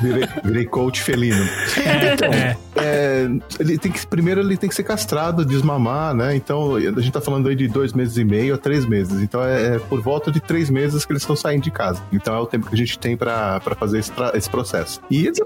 S3: Virei, virei coach felino. Então,
S2: é.
S3: é, ele tem que, primeiro ele tem que ser castrado, desmamar, né? Então, a gente tá falando aí de dois meses e meio a três meses. Então, é, é por volta de três meses que eles estão saindo de casa. Então, é o tempo que a gente tem pra, pra fazer esse, esse processo. E eles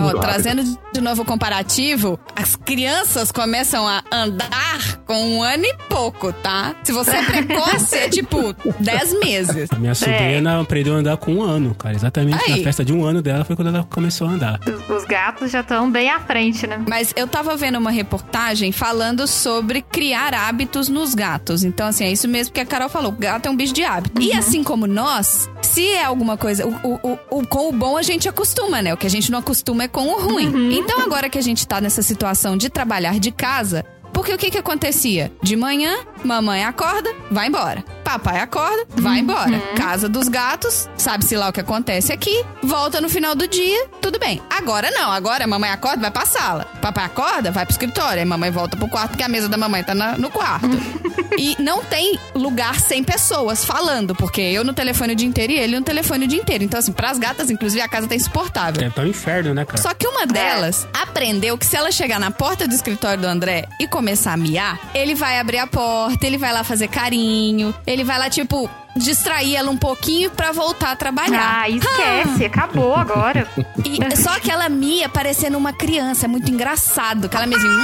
S3: rápido.
S1: trazendo de novo o comparativo, as crianças começam a andar com um ano e pouco, tá? Se você é precoce, é tipo 10 meses.
S2: A minha sobrinha aprendeu a andar com um ano, cara. Exatamente
S1: Aí.
S2: na festa de um ano dela foi quando ela começou a andar.
S4: Os, os gatos já estão bem à frente, né?
S1: Mas eu tava vendo uma reportagem falando sobre criar hábitos nos gatos. Então, assim, é isso mesmo que a Carol falou. O gato é um bicho de hábito. E assim como nós, se é alguma coisa. O, o- o- com o bom a gente acostuma, né? O que a gente não acostuma é com o ruim. Então, agora que a gente tá nessa situação de trabalhar de casa. Porque o que que acontecia? De manhã, mamãe acorda, vai embora. papai acorda, vai embora. Casa dos gatos, sabe-se lá o que acontece aqui, volta no final do dia, tudo bem. Agora não, agora a mamãe acorda, vai pra sala. Papai acorda, vai pro escritório, aí mamãe volta pro quarto, porque a mesa da mamãe tá na- no quarto. e não tem lugar sem pessoas falando, porque eu no telefone o dia inteiro e ele no telefone o dia inteiro. Então, assim, pras gatas, inclusive, a casa tá insuportável.
S2: É tá um inferno, né, cara?
S1: Só que uma delas aprendeu que se ela chegar na porta do escritório do André e começar a miar, ele vai abrir a porta, ele vai lá fazer carinho, ele vai lá, tipo, distrair ela um pouquinho pra voltar a trabalhar.
S4: Ah, esquece, acabou agora.
S1: E, só que ela mia parecendo uma criança, é muito engraçado. Aquela mesinha.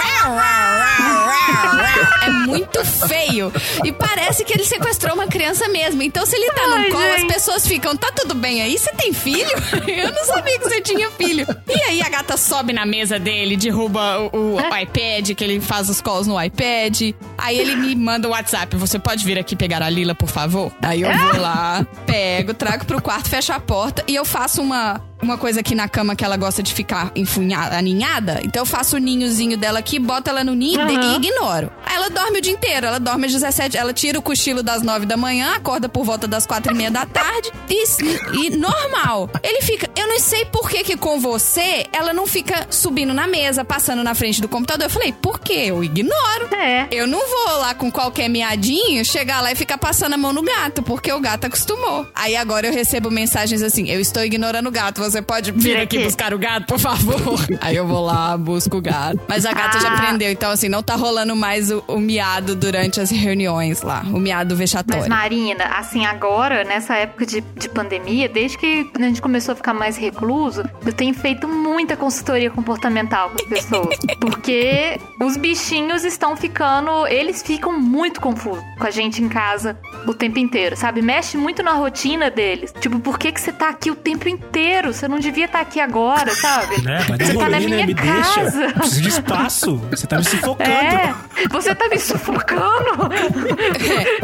S1: É muito feio. E parece que ele sequestrou uma criança mesmo. Então, se ele tá no
S4: Ai,
S1: colo, as pessoas ficam, tá tudo bem aí? Você tem filho? Eu não sabia que você tinha filho. E aí a gata sobe na mesa dele, derruba o, o iPad, que ele faz os calls no iPad. Aí ele me manda o WhatsApp. Você pode vir aqui pegar a Lila, por favor? Aí eu vou lá, pego, trago pro quarto, fecho a porta e eu faço uma. Uma coisa aqui na cama que ela gosta de ficar enfunhada, aninhada. Então eu faço o ninhozinho dela aqui, boto ela no ninho e ignoro. Aí ela dorme o dia inteiro. Ela dorme às 17, ela tira o cochilo das 9 da manhã, acorda por volta das quatro e meia da tarde. E, e normal. Ele fica. Eu não sei por que, que com você ela não fica subindo na mesa, passando na frente do computador. Eu falei, por quê? Eu ignoro.
S4: É.
S1: Eu não vou lá com qualquer miadinho chegar lá e ficar passando a mão no gato, porque o gato acostumou. Aí agora eu recebo mensagens assim: eu estou ignorando o gato, você pode vir aqui
S4: aqui.
S1: buscar o gato, por favor? Aí eu vou lá, busco o gato. Mas a gata já
S4: Ah.
S1: aprendeu, então assim, não tá rolando mais o, o miado durante as reuniões lá, o miado
S4: Mas,
S1: vexatório.
S4: Marina, assim, agora, nessa época de, de pandemia, desde que a gente começou a ficar mais recluso, eu tenho feito muita consultoria comportamental com as pessoas. porque os bichinhos estão ficando. Eles ficam muito confusos com a gente em casa o tempo inteiro, sabe? Mexe muito na rotina deles. Tipo, por que, que você tá aqui o tempo inteiro? Você não devia estar aqui agora, sabe?
S2: É, vai dar
S4: você
S2: um
S4: tá na
S2: rolê, né?
S4: minha
S2: Me
S4: casa.
S2: deixa. Preciso de espaço. Você tá me sufocando.
S4: É, você tá me sufocando.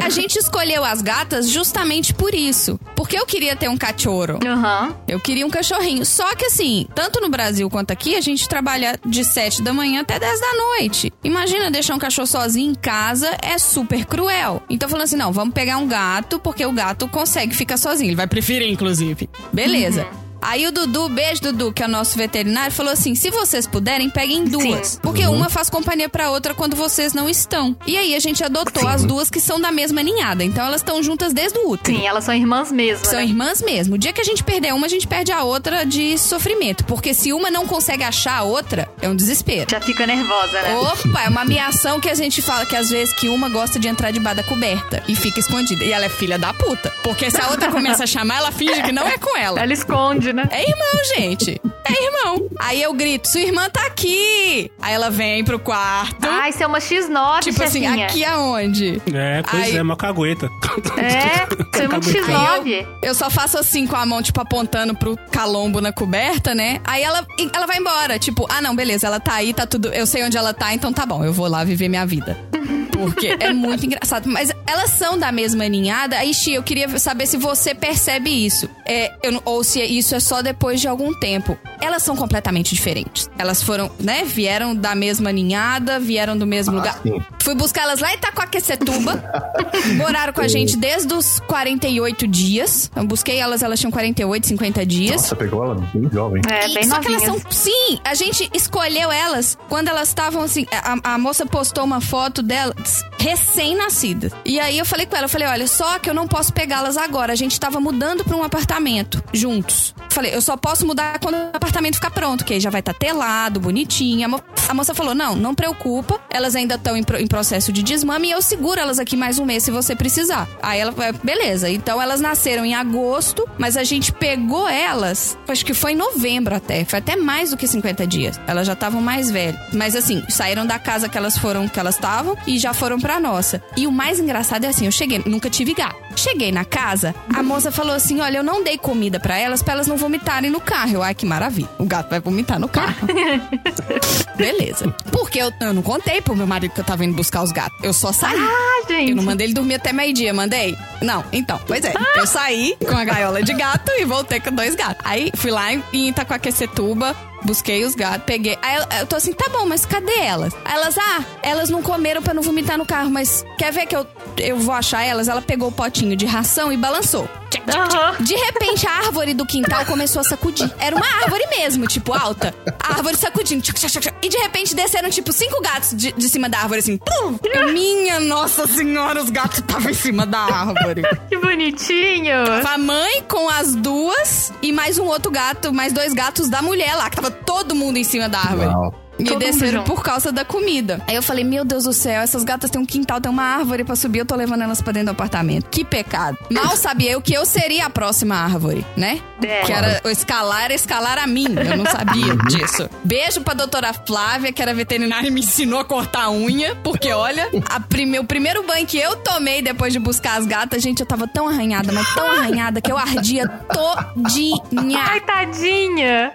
S1: É, a gente escolheu as gatas justamente por isso. Porque eu queria ter um cachorro.
S4: Aham.
S1: Eu queria um cachorrinho. Só que assim, tanto no Brasil quanto aqui, a gente trabalha de 7 da manhã até 10 da noite. Imagina deixar um cachorro sozinho em casa é super cruel. Então falando assim, não, vamos pegar um gato, porque o gato consegue ficar sozinho. Ele vai preferir, inclusive. Beleza. Aí o Dudu, beijo Dudu, que é o nosso veterinário, falou assim: se vocês puderem, peguem duas.
S4: Sim.
S1: Porque uma faz companhia pra outra quando vocês não estão. E aí a gente adotou as duas que são da mesma ninhada. Então elas estão juntas desde o útero.
S4: Sim, elas são irmãs mesmo.
S1: São
S4: né?
S1: irmãs mesmo. O dia que a gente perder uma, a gente perde a outra de sofrimento. Porque se uma não consegue achar a outra, é um desespero.
S4: Já fica nervosa, né?
S1: Opa, é uma ameação que a gente fala que às vezes que uma gosta de entrar debaixo da coberta e fica escondida. E ela é filha da puta. Porque se a outra começa a chamar, ela finge que não é com ela.
S4: Ela esconde, né?
S1: É irmão, gente. É irmão. Aí eu grito, sua irmã tá aqui. Aí ela vem pro quarto.
S4: Ai, isso é uma X9,
S1: tipo assim,
S4: chefinha.
S1: aqui aonde?
S2: É, pois
S1: Aí-
S2: é, uma cagueta.
S4: É, é muito
S2: Cagueta.
S4: X9.
S1: Aí eu, eu só faço assim com a mão, tipo, apontando pro calombo na coberta, né? Aí ela, ela vai embora. Tipo, ah, não, beleza, ela tá aí, tá tudo. Eu sei onde ela tá, então tá bom, eu vou lá viver minha vida. Porque é muito engraçado. Mas elas são da mesma ninhada. Aí, Xi, eu queria saber se você percebe isso. É, eu não- ou se isso é só depois de algum tempo. Elas são completamente diferentes. Elas foram, né? Vieram da mesma ninhada, vieram do mesmo lugar.
S3: sim.
S1: Fui buscar elas lá em Itacoaquecetuba. moraram com a gente desde os 48 dias. Eu busquei elas, elas tinham 48, 50 dias.
S3: Nossa, pegou ela bem jovem.
S4: É,
S1: E-
S4: bem
S1: só que elas
S4: novinhas.
S1: são. Sim, a gente escolheu elas quando elas estavam assim. A, a moça postou uma foto delas recém-nascidas. E aí eu falei com ela, eu falei, olha, só que eu não posso pegá-las agora. A gente tava mudando pra um apartamento juntos. Falei, eu só posso mudar quando o apartamento ficar pronto, que aí já vai estar telado, bonitinho. A, mo- a moça falou: não, não preocupa. Elas ainda estão em, pro- em processo de desmame e eu seguro elas aqui mais um mês se você precisar. Aí ela, é, beleza. Então elas nasceram em agosto, mas a gente pegou elas, acho que foi em novembro até. Foi até mais do que 50 dias. Elas já estavam mais velhas. Mas assim, saíram da casa que elas foram, que elas estavam e já foram pra nossa. E o mais engraçado é assim, eu cheguei, nunca tive gato. Cheguei na casa, a moça falou assim: olha, eu não dei comida pra elas, pra elas não vomitarem no carro. Eu, ai, que maravilha. O gato vai vomitar no carro. Beleza. Porque eu, eu não contei pro meu marido que eu tava indo buscar os gatos. Eu só saí.
S4: Ah, gente.
S1: Eu não mandei ele dormir até meio-dia, mandei? Não, então, pois é. Eu saí com a gaiola de gato e voltei com dois gatos. Aí fui lá em em Itacoaquecetuba, busquei os gatos, peguei. Aí eu, tô assim, tá bom, mas cadê elas? Aí elas, ah, elas não comeram pra não vomitar no carro, mas quer ver que eu, eu vou achar elas? Ela pegou o potinho de ração e balançou. De repente, a árvore do quintal começou a sacudir. Era uma árvore mesmo, tipo, alta. A árvore sacudindo. E de repente desceram, tipo, cinco gatos de, de cima da árvore, assim. Pum! Minha nossa senhora, os gatos estavam em cima da árvore.
S4: Que bonitinho.
S1: A mãe com as duas e mais um outro gato, mais dois gatos da mulher lá, que tava todo mundo em cima da árvore.
S3: Uau.
S1: E
S4: Todo mundo
S1: desceram por causa da comida. Aí eu falei, meu Deus do céu, essas gatas têm um quintal, tem uma árvore pra subir, eu tô levando elas pra dentro do apartamento. Que pecado. Mal sabia eu que eu seria a próxima árvore, né?
S4: É.
S1: Que era o escalar, era escalar a mim. Eu não sabia disso. Beijo pra doutora Flávia, que era veterinária e me ensinou a cortar a unha. Porque, olha, a prime- o primeiro banho que eu tomei depois de buscar as gatas, gente, eu tava tão arranhada, mas tão arranhada que eu ardia todinha.
S4: Ai, tadinha.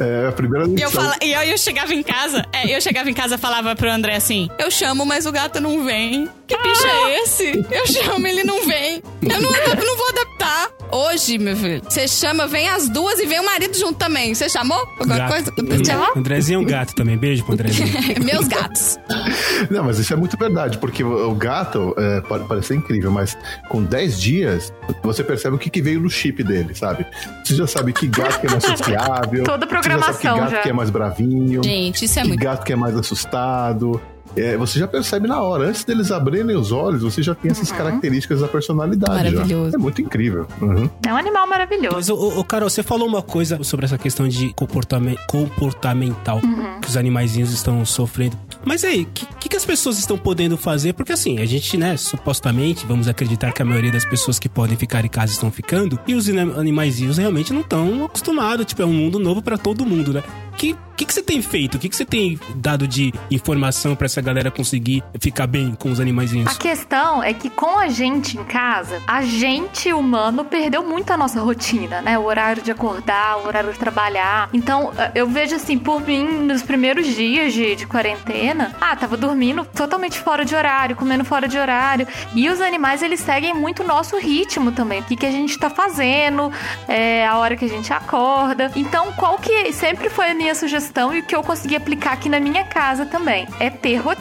S3: É a primeira lição.
S1: E eu, fala, e eu, eu chegava em casa, é, eu chegava em casa e falava pro André assim: Eu chamo, mas o gato não vem. Que bicho é esse? Eu chamo, ele não vem. Eu não, adap- não vou adaptar. Hoje, meu filho, você chama, vem as duas e vem o marido junto também. Você chamou? Alguma
S2: Gato.
S1: coisa aconteceu?
S2: Andrezinho é um gato também. Beijo pro Andrezinho.
S1: Meus gatos.
S3: Não, mas isso é muito verdade, porque o gato é, pode parecer incrível, mas com 10 dias você percebe o que, que veio no chip dele, sabe? Você já sabe que gato que é mais sociável.
S4: Toda
S3: você já sabe
S4: programação
S3: que gato
S4: já.
S3: que é mais bravinho.
S1: Gente, isso é muito.
S3: gato que é mais assustado. É, você já percebe na hora, antes deles abrirem os olhos, você já tem essas características da personalidade. já.
S1: Maravilhoso.
S3: É muito incrível. Uhum.
S4: É um animal maravilhoso.
S2: Mas, ô, ô, ô, Carol, você falou uma coisa sobre essa questão de comportamen- comportamental que os animaizinhos estão sofrendo. Mas aí, o que, que, que as pessoas estão podendo fazer? Porque assim, a gente, né, supostamente, vamos acreditar que a maioria das pessoas que podem ficar em casa estão ficando, e os animaizinhos realmente não estão acostumados. Tipo, é um mundo novo pra todo mundo, né? O que, que, que você tem feito? O que, que você tem dado de informação pra essa galera conseguir ficar bem com os animaizinhos?
S4: A questão é que com a gente em casa, a gente humano perdeu muito a nossa rotina, né? O horário de acordar, o horário de trabalhar. Então, eh, eu vejo assim, por mim, nos primeiros dias de, de quarentena, ah, tava dormindo totalmente fora de horário, comendo fora de horário. E os animais, eles seguem muito o nosso ritmo também. O que, que a gente tá fazendo, é, a hora que a gente acorda. Então, qual que sempre foi a minha sugestão e o que eu consegui aplicar aqui na minha casa também? É ter rotina.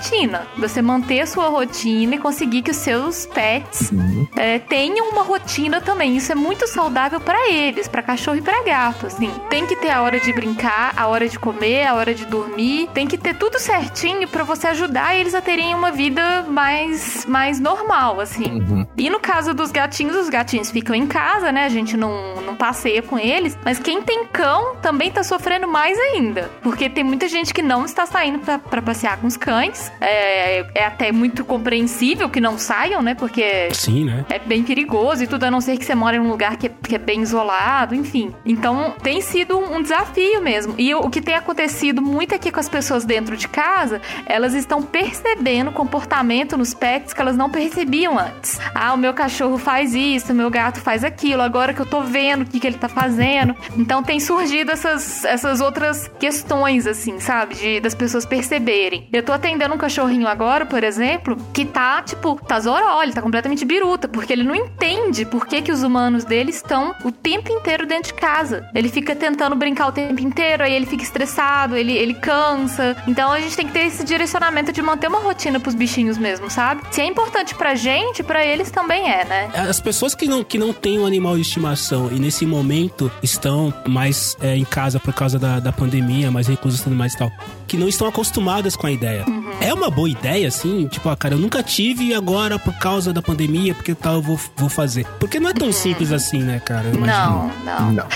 S4: Você manter a sua rotina e conseguir que os seus pets é, tenham uma rotina também. Isso é muito saudável pra eles, pra cachorro e pra gato. Assim, tem que ter a hora de brincar, a hora de comer, a hora de dormir. Tem que ter tudo certinho pra você ajudar eles a terem uma vida mais, mais normal, assim. E no caso dos gatinhos, os gatinhos ficam em casa, né? A gente não, não passeia com eles. Mas quem tem cão também tá sofrendo mais ainda. Porque tem muita gente que não está saindo pra passear com os cães. É, é até muito compreensível que não saiam, né? Porque
S2: Sim, né?
S4: é bem perigoso e tudo, a não ser que você mora em um lugar que é, que é bem isolado, enfim. Então tem sido um, desafio mesmo. E o, o que tem acontecido muito aqui com as pessoas dentro de casa, elas estão percebendo comportamento nos pets que elas não percebiam antes. Ah, o meu cachorro faz isso, o meu gato faz aquilo, agora que eu tô vendo o que, que ele tá fazendo. Então tem surgido essas, essas outras questões, assim, sabe? De, das pessoas perceberem. Eu tô atendendo um cachorrinho agora, por exemplo, que tá, tipo, tá ele tá completamente biruta, porque ele não entende por que, que os humanos dele estão o tempo inteiro dentro de casa. Ele fica tentando brincar o tempo inteiro, aí ele fica estressado, ele, ele cansa. Então a gente tem que ter esse direcionamento de manter uma rotina pros bichinhos mesmo, sabe? Se é importante pra gente, pra eles também é, né?
S2: As pessoas que não, que não têm um animal de estimação e nesse momento estão mais é, em casa por causa da, da pandemia, mais reclusas e tudo mais e tal, que não estão acostumadas com a ideia. É uma boa ideia, assim? Tipo, ah, cara, eu nunca tive e agora por causa da pandemia, porque tal, eu vou, vou fazer. Porque não é tão simples assim, né, cara?
S4: Não, não.
S3: Não.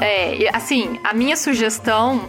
S4: É, assim, a minha sugestão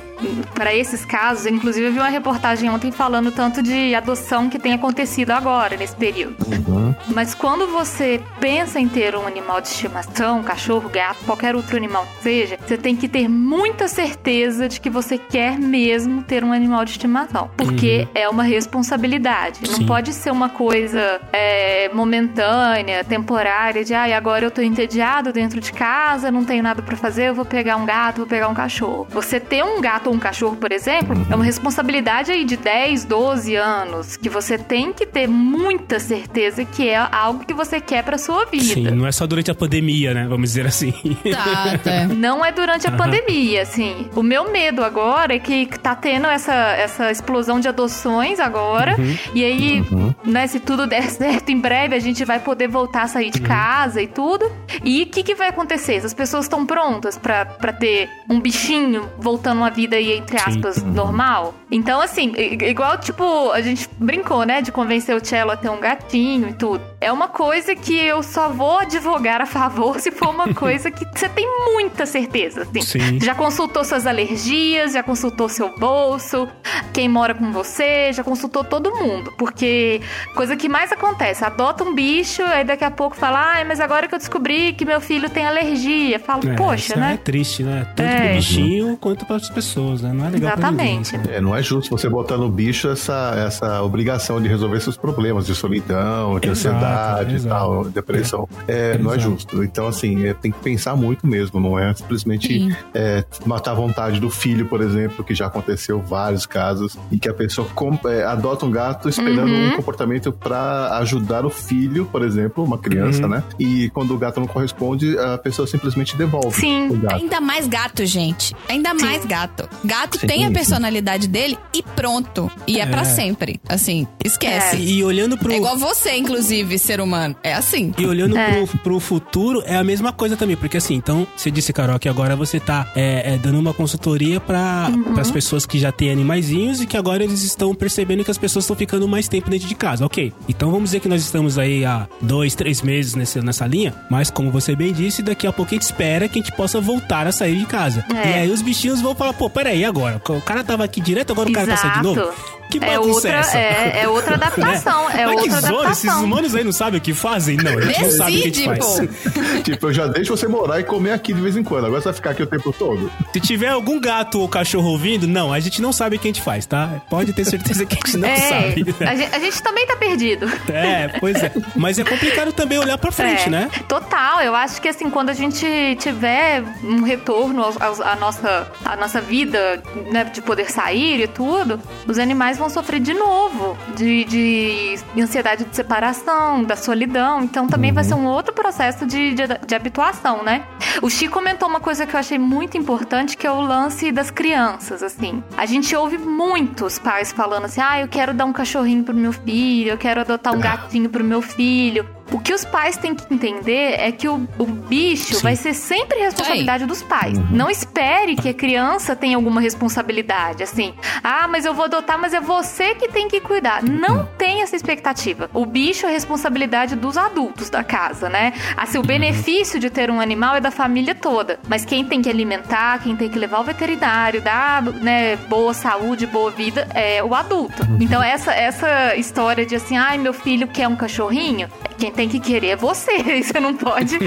S4: para esses casos, inclusive eu vi uma reportagem ontem falando tanto de adoção que tem acontecido agora, nesse período.
S3: Uhum.
S4: Mas quando você pensa em ter um animal de estimação, cachorro, gato, qualquer outro animal que seja, você tem que ter muita certeza de que você quer mesmo ter um animal de estimação. Porque é uma responsabilidade. Não
S2: Sim.
S4: pode ser uma coisa é, momentânea, temporária, de ai, agora eu tô entediado dentro de casa, não tenho nada pra fazer, eu vou pegar um gato, vou pegar um cachorro. Você ter um gato ou um cachorro, por exemplo, é uma responsabilidade aí de 10, 12 anos, que você tem que ter muita certeza que é algo que você quer pra sua vida.
S2: Sim, não é só durante a pandemia, né? Vamos dizer assim.
S1: Tá, é.
S4: Não é durante a
S2: Aham.
S4: pandemia, assim. O meu medo agora é que tá tendo essa, essa explosão de adoções agora.
S2: Uhum.
S4: E aí, né, se tudo der certo, em breve a gente vai poder voltar a sair
S2: Uhum.
S4: de casa e tudo. E o que, que vai acontecer? As pessoas estão prontas pra, pra ter um bichinho voltando uma vida aí, entre
S2: Sim. Uhum.
S4: aspas, normal? Então, assim, igual, tipo, a gente brincou, né, de convencer o Cello a ter um gatinho e tudo. É uma coisa que eu só vou advogar a favor se for uma coisa que você tem muita certeza. Assim.
S2: Sim.
S4: Já consultou suas alergias, já consultou seu bolso, quem mora com você, já consultou todo mundo. Porque coisa que mais acontece, adota um bicho, aí daqui a pouco fala, ai, mas agora que eu descobri que meu filho tem alergia. Falo,
S2: É,
S4: poxa,
S2: isso
S4: né?
S2: É triste, né? Tanto
S4: É.
S2: pro bichinho quanto para as pessoas, né? Não é legal pra ninguém.
S4: Exatamente.
S3: É, não é justo você botar no bicho essa, essa obrigação de resolver seus problemas de solidão, de
S2: Exato,
S3: ansiedade e
S2: exato.
S3: tal, depressão. É, não é justo. Então, assim, é, tem que pensar muito mesmo, não é simplesmente
S1: Sim.
S3: é, matar a vontade do filho, por exemplo, que já aconteceu vários casos, e que a pessoa é, adota um gato esperando
S4: Uhum.
S3: um comportamento pra ajudar o filho, por exemplo, uma criança,
S2: Uhum.
S3: né? E quando o gato não corresponde, a pessoa simplesmente devolve
S4: Sim.
S3: o gato.
S1: Ainda mais gato, gente. Ainda mais gato. Gato
S3: Sim,
S1: tem a personalidade dele e pronto. E é,
S2: É.
S1: pra sempre. Assim, esquece.
S2: E olhando pro.
S1: É igual você, inclusive, ser humano. É assim.
S2: E olhando
S4: É.
S2: pro, pro futuro, é a mesma coisa também. Porque assim, então, você disse, Carol, que agora você tá é, é, dando uma consultoria para
S4: Uhum.
S2: as pessoas que já têm animaizinhos e que agora eles estão percebendo que as pessoas estão ficando mais tempo dentro de casa. Ok. Então vamos dizer que nós estamos aí há dois, três meses nesse, nessa linha. Mas como você bem disse, daqui a pouco a gente espera que a gente possa voltar a sair de casa.
S4: É.
S2: E aí os bichinhos vão falar, pô, peraí, agora? O cara tava aqui direto, agora o cara tá saindo de novo? Que
S4: é
S2: bagunça
S4: outra,
S2: é essa?
S4: é, é outra adaptação. É
S2: Mas que
S4: outra
S2: zona, esses
S4: adaptação.
S2: humanos aí não sabem o que fazem? Não, a gente não sabe o que a gente faz.
S3: tipo, eu já deixo você morar e comer aqui de vez em quando. Agora você vai ficar aqui o tempo todo.
S2: Se tiver algum gato ou cachorro ouvindo, não, a gente não sabe o que a gente faz, tá? Pode ter certeza que a gente não
S4: é,
S2: sabe.
S4: a gente, a gente também tá perdido.
S2: É, pois é. Mas é complicado também olhar pra frente,
S4: É,
S2: né?
S4: Total, eu acho que assim, quando a gente tiver um retorno à nossa, à nossa vida, né, de poder sair e tudo, os animais vão sofrer de novo, de, de ansiedade de separação, da solidão, então também vai ser um outro processo de, de, de habituação, né? O Chico comentou uma coisa que eu achei muito importante, que é o lance das crianças, assim. A gente ouve muitos pais falando assim, ah, eu quero dar um cachorrinho pro meu filho, eu quero adotar um gatinho pro meu filho. O que os pais têm que entender é que o, o bicho
S2: Sim.
S4: vai ser sempre responsabilidade dos pais. Não espere que a criança tenha alguma responsabilidade, assim. Ah, mas eu vou adotar, mas é você que tem que cuidar. Não tem essa expectativa. O bicho é responsabilidade dos adultos da casa, né? Assim, o benefício de ter um animal é da família toda. Mas quem tem que alimentar, quem tem que levar ao veterinário, dar né, boa saúde, boa vida, é o adulto. Então, essa, essa história de assim, ai, meu filho quer um cachorrinho, quem tem que querer é você. Você não pode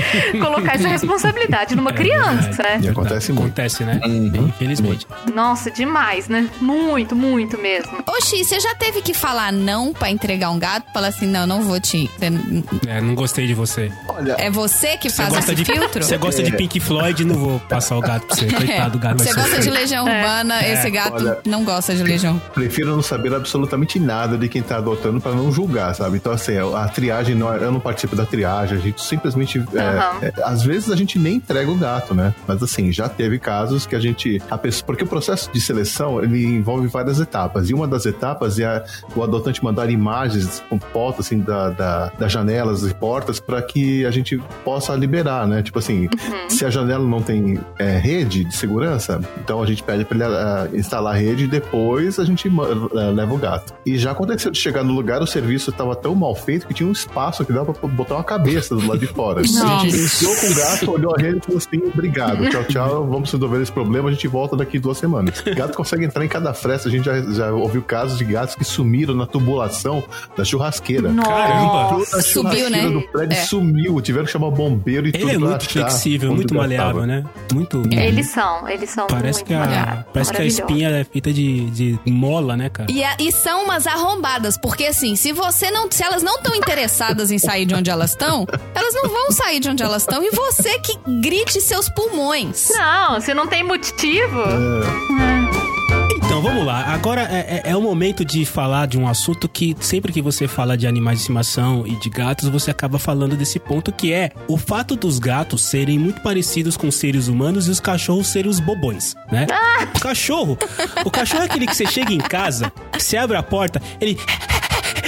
S4: colocar essa responsabilidade numa criança, né?
S3: E acontece muito.
S2: Acontece, né?
S3: Uhum.
S2: Infelizmente.
S4: Nossa, demais, né? Muito, muito mesmo.
S1: Oxi, você já teve que falar não pra entregar um gato? Falar assim, não, não vou te...
S2: É, não gostei de você.
S3: Olha,
S1: É você que faz
S2: gosta
S1: esse
S2: de
S1: filtro?
S2: Você gosta de Pink Floyd, não vou passar o gato pra você. Coitado do gato.
S1: Você gosta
S2: sofrer.
S1: de Legião Urbana, esse gato
S3: olha-
S1: não gosta de Legião.
S3: prefiro não saber absolutamente nada de quem tá adotando pra não julgar, sabe? Então, assim, a triagem, não, eu não participo da triagem, a gente simplesmente. é,
S4: Aham.
S3: é, às vezes a gente nem entrega o gato, né? Mas assim, já teve casos que a gente. A pessoa, porque o processo de seleção ele envolve várias etapas. E uma das etapas é a- o adotante mandar imagens com fotos assim, da, da- das janelas e portas para que a gente possa liberar, né? Tipo assim, se a janela não tem é, rede de segurança, então a gente pede para ele ah, instalar a rede e depois a gente leva o gato. E já aconteceu de chegar no lugar, o serviço estava tão mal feito que tinha um espaço que dava para botar uma cabeça do lado de fora. A gente
S4: Nossa.
S3: entrou com o gato, olhou a rede e falou assim: obrigado, tchau, tchau, vamos resolver esse problema, a gente volta daqui duas semanas. O gato consegue entrar em cada fresta, a gente já, já ouviu casos de gatos que sumiram na tubulação da churrasqueira.
S2: Caramba.
S3: Entrou na
S1: Subiu,
S3: churrasqueira
S1: né?
S3: do prédio
S1: É.
S3: sumiu, tiveram que chamar o bombeiro e tudo
S2: Ele é
S3: pra
S2: muito flexível, muito maleável,
S3: tava.
S2: né? Muito.
S4: Eles são, eles são
S2: Parece
S4: muito
S2: que a,
S4: maleáveis,
S2: parece que a espinha é feita de, de mola, né, cara?
S1: E, a- e são umas arrombadas, porque assim, se você não. Se elas não estão interessadas em sair de onde elas estão, elas não vão sair de onde elas estão. E você que grite seus pulmões.
S4: Não, se não tem motivo.
S3: É.
S2: Então, vamos lá. Agora é, é, é o momento de falar de um assunto que sempre que você fala de animais de estimação e de gatos, você acaba falando desse ponto que é o fato dos gatos serem muito parecidos com os seres humanos e os cachorros serem os bobões, né? O cachorro, o cachorro é aquele que você chega em casa, você abre a porta, ele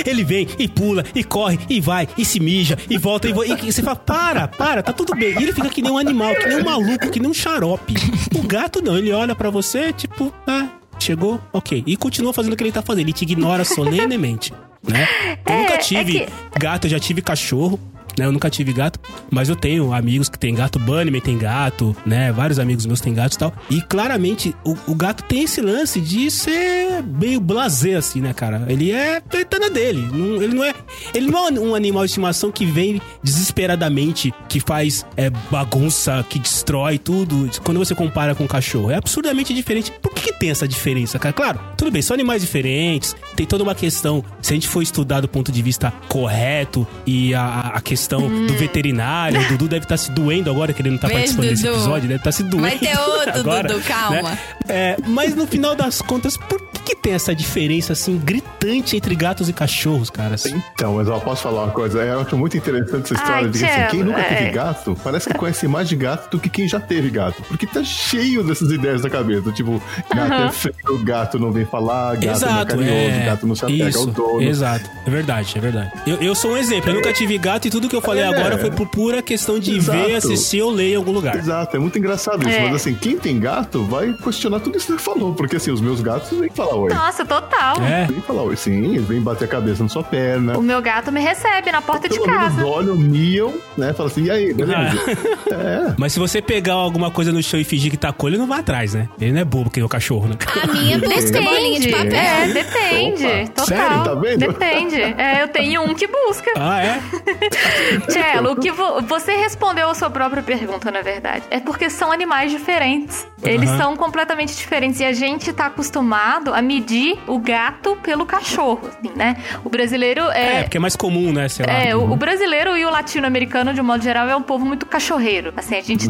S2: ele vem e pula, e corre, e vai, e se mija, e volta, e, vo- e você fala, para, para, tá tudo bem. E ele fica que nem um animal, que nem um maluco, que nem um xarope. O gato não, ele olha pra você, tipo, ah, chegou, ok. E continua fazendo o que ele tá fazendo, ele te ignora solenemente, né? Eu
S4: É,
S2: nunca
S4: é
S2: tive
S4: que-
S2: gato, eu já tive cachorro. Né, eu nunca tive gato, mas eu tenho amigos que tem gato, Bunnyman tem gato, né? Vários amigos meus têm gatos e tal. E claramente o, o gato tem esse lance de ser meio blasé, assim, né, cara? Ele é ele tá dele. Não- ele não é. Ele não é um animal de estimação que vem desesperadamente, que faz é, bagunça, que destrói tudo. Quando você compara com o cachorro, é absurdamente diferente. Por que, que tem essa diferença, cara? Claro, tudo bem, são animais diferentes, tem toda uma questão. Se a gente for estudar do ponto de vista correto e a, a questão do veterinário, o Dudu deve estar se doendo agora, que ele não tá
S1: Beijo,
S2: participando desse
S1: Dudu.
S2: episódio, deve estar se doendo.
S1: Vai ter outro,
S2: agora,
S1: Dudu, calma.
S2: né? É, mas no final das contas, por que, que tem essa diferença assim gritante entre gatos e cachorros, cara?
S3: Então, mas eu posso falar uma coisa. Eu acho muito interessante essa história
S4: Ai,
S3: de que assim, quem nunca teve
S4: é.
S3: gato parece que conhece mais de gato do que quem já teve gato. Porque tá cheio dessas ideias na cabeça. Tipo, gato é feio, gato não vem falar, gato não é
S2: Exato,
S3: carinhoso,
S2: é.
S3: gato não se apega ao
S2: Isso,
S3: dono.
S2: Exato, é verdade, é verdade. Eu, eu sou um exemplo, eu nunca tive gato e tudo que eu falei
S3: É.
S2: agora foi por pura questão de
S3: Exato.
S2: ver, assistir ou ler em algum lugar.
S3: Exato, é muito engraçado isso.
S4: É.
S3: Mas assim, quem tem gato vai questionar tudo isso que você falou. Porque assim, os meus gatos vêm falar oi.
S4: Nossa, total.
S2: É.
S3: Vem falar oi, sim, eles vêm bater a cabeça na sua perna.
S4: O meu gato me recebe na porta de
S3: Pelo menos
S4: casa.
S3: olham, miam, né? Fala assim, e aí, beleza? É.
S2: Mas se você pegar alguma coisa no chão e fingir que tá com ele, não vai atrás, né? Ele não é bobo que nem o cachorro, né?
S1: A minha busca bolinha de papel.
S4: É, depende.
S3: Opa,
S4: Total.
S3: sério? Tá vendo?
S4: Depende. É, eu tenho um que busca.
S2: Ah, é?
S4: Tchelo, o que vo- você respondeu a sua própria pergunta, na verdade. É porque são animais diferentes. Eles
S2: Aham.
S4: são completamente diferentes. E a gente tá acostumado a medir o gato pelo cachorro, assim, né? O brasileiro
S2: É,
S4: é.
S2: porque é mais comum, né? Sei lá.
S4: É, o, o brasileiro e o latino-americano, de um modo geral, é um povo muito cachorreiro. Assim, a gente,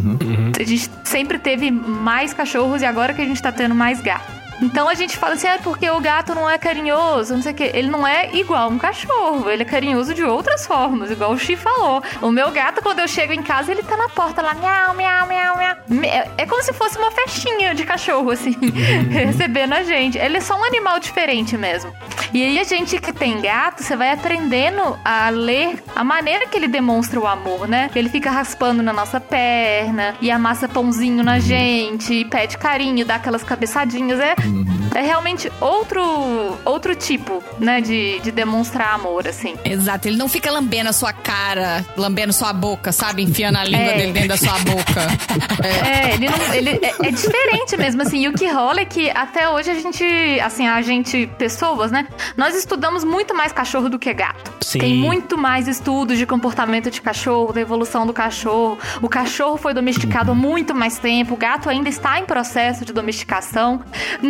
S4: a gente sempre teve mais cachorros e agora que a gente tá tendo mais gato. Então a gente fala assim, ah, porque o gato não é carinhoso, não sei o quê. Ele não é igual um cachorro, ele é carinhoso de outras formas, igual o Xi falou. O meu gato, quando eu chego em casa, ele tá na porta lá, miau, miau, miau, miau. É, é como se fosse uma festinha de cachorro, assim, recebendo a gente. Ele é só um animal diferente mesmo. E aí a gente que tem gato, você vai aprendendo a ler a maneira que ele demonstra o amor, né? Ele fica raspando na nossa perna e amassa pãozinho na gente, e pede carinho, dá aquelas cabeçadinhas. É, é realmente outro, outro tipo, né, de, de demonstrar amor, assim.
S1: Exato, ele não fica lambendo a sua cara, lambendo sua boca, sabe? Enfiando a língua
S4: É.
S1: dele dentro da sua boca. É.
S4: É, ele não. Ele é, é diferente mesmo, assim. E o que rola é que até hoje a gente, assim, a gente, pessoas, né? Nós estudamos muito mais cachorro do que gato.
S2: Sim.
S4: Tem muito mais estudos de comportamento de cachorro, da evolução do cachorro. O cachorro foi domesticado há muito mais tempo, o gato ainda está em processo de domesticação.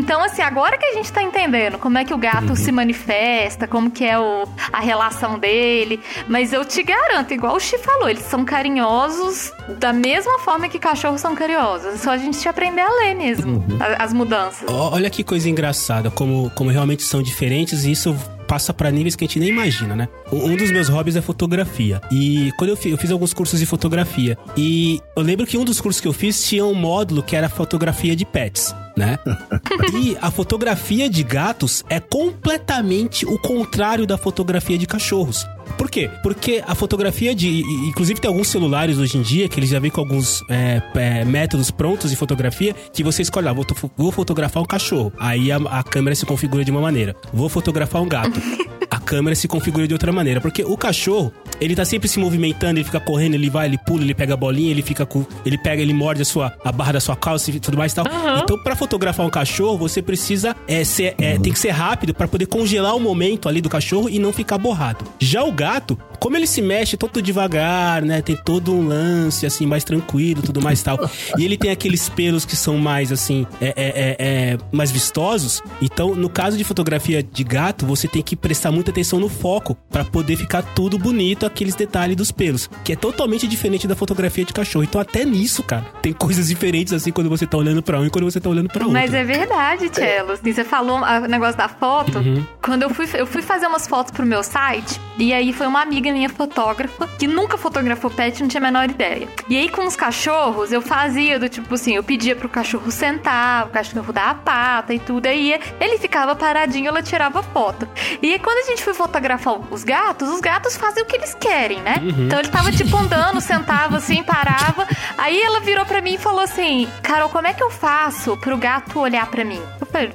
S4: Então, assim, agora que a gente tá entendendo como é que o gato se manifesta, como que é o, a relação dele. Mas eu te garanto, igual o Chi falou, eles são carinhosos da mesma forma que cachorros são carinhosos. É só a gente aprender a ler mesmo a- as mudanças.
S2: Ó, Olha que coisa engraçada, como, como realmente são diferentes e isso passa pra níveis que a gente nem imagina, né? Um um dos meus hobbies é fotografia. E quando eu fiz, eu fiz alguns cursos de fotografia. E eu lembro que um dos cursos que eu fiz tinha um módulo que era fotografia de pets, né? e a fotografia de gatos é completamente o contrário da fotografia de cachorros. Por quê? Porque a fotografia de. Inclusive tem alguns celulares hoje em dia que eles já vêm com alguns é, é, métodos prontos de fotografia que você escolhe lá, vou, to- vou fotografar um cachorro. Aí a, a câmera se configura de uma maneira. Vou fotografar um gato. A câmera se configura de outra maneira. Porque o cachorro, ele tá sempre se movimentando, ele fica correndo, ele vai, ele pula, ele pega a bolinha, ele fica com. Ele pega, ele morde a sua a barra da sua calça e tudo mais e tal. Então, pra fotografar um cachorro, você precisa é, ser, é, tem que ser rápido pra poder congelar o momento ali do cachorro e não ficar borrado. Já o gato, como ele se mexe todo devagar, né? Tem todo um lance, assim, mais tranquilo, tudo mais e tal. E ele tem aqueles pelos que são mais, assim, é, é, é, é, mais vistosos. Então, no caso de fotografia de gato, você tem que prestar muita atenção no foco pra poder ficar tudo bonito, aqueles detalhes dos pelos, que é totalmente diferente da fotografia de cachorro. Então até nisso, cara, tem coisas diferentes assim quando você tá olhando pra um e quando você tá olhando pra outro.
S4: Mas é verdade, Tchelo. Assim, Você falou o negócio da foto.
S2: Uhum.
S4: Quando eu fui, eu fui fazer umas fotos pro meu site, e aí foi uma amiga minha fotógrafa, que nunca fotografou pet, não tinha a menor ideia. E aí com os cachorros, eu fazia do tipo assim, eu pedia pro cachorro sentar, o cachorro dar a pata e tudo. Aí ele ficava paradinho, ela tirava foto. E aí quando a gente foi fotografar os gatos, os gatos fazem o que eles querem, né? Então ele tava tipo andando, sentava assim, parava. Aí ela virou pra mim e falou assim: Carol, como é que eu faço pro gato olhar pra mim?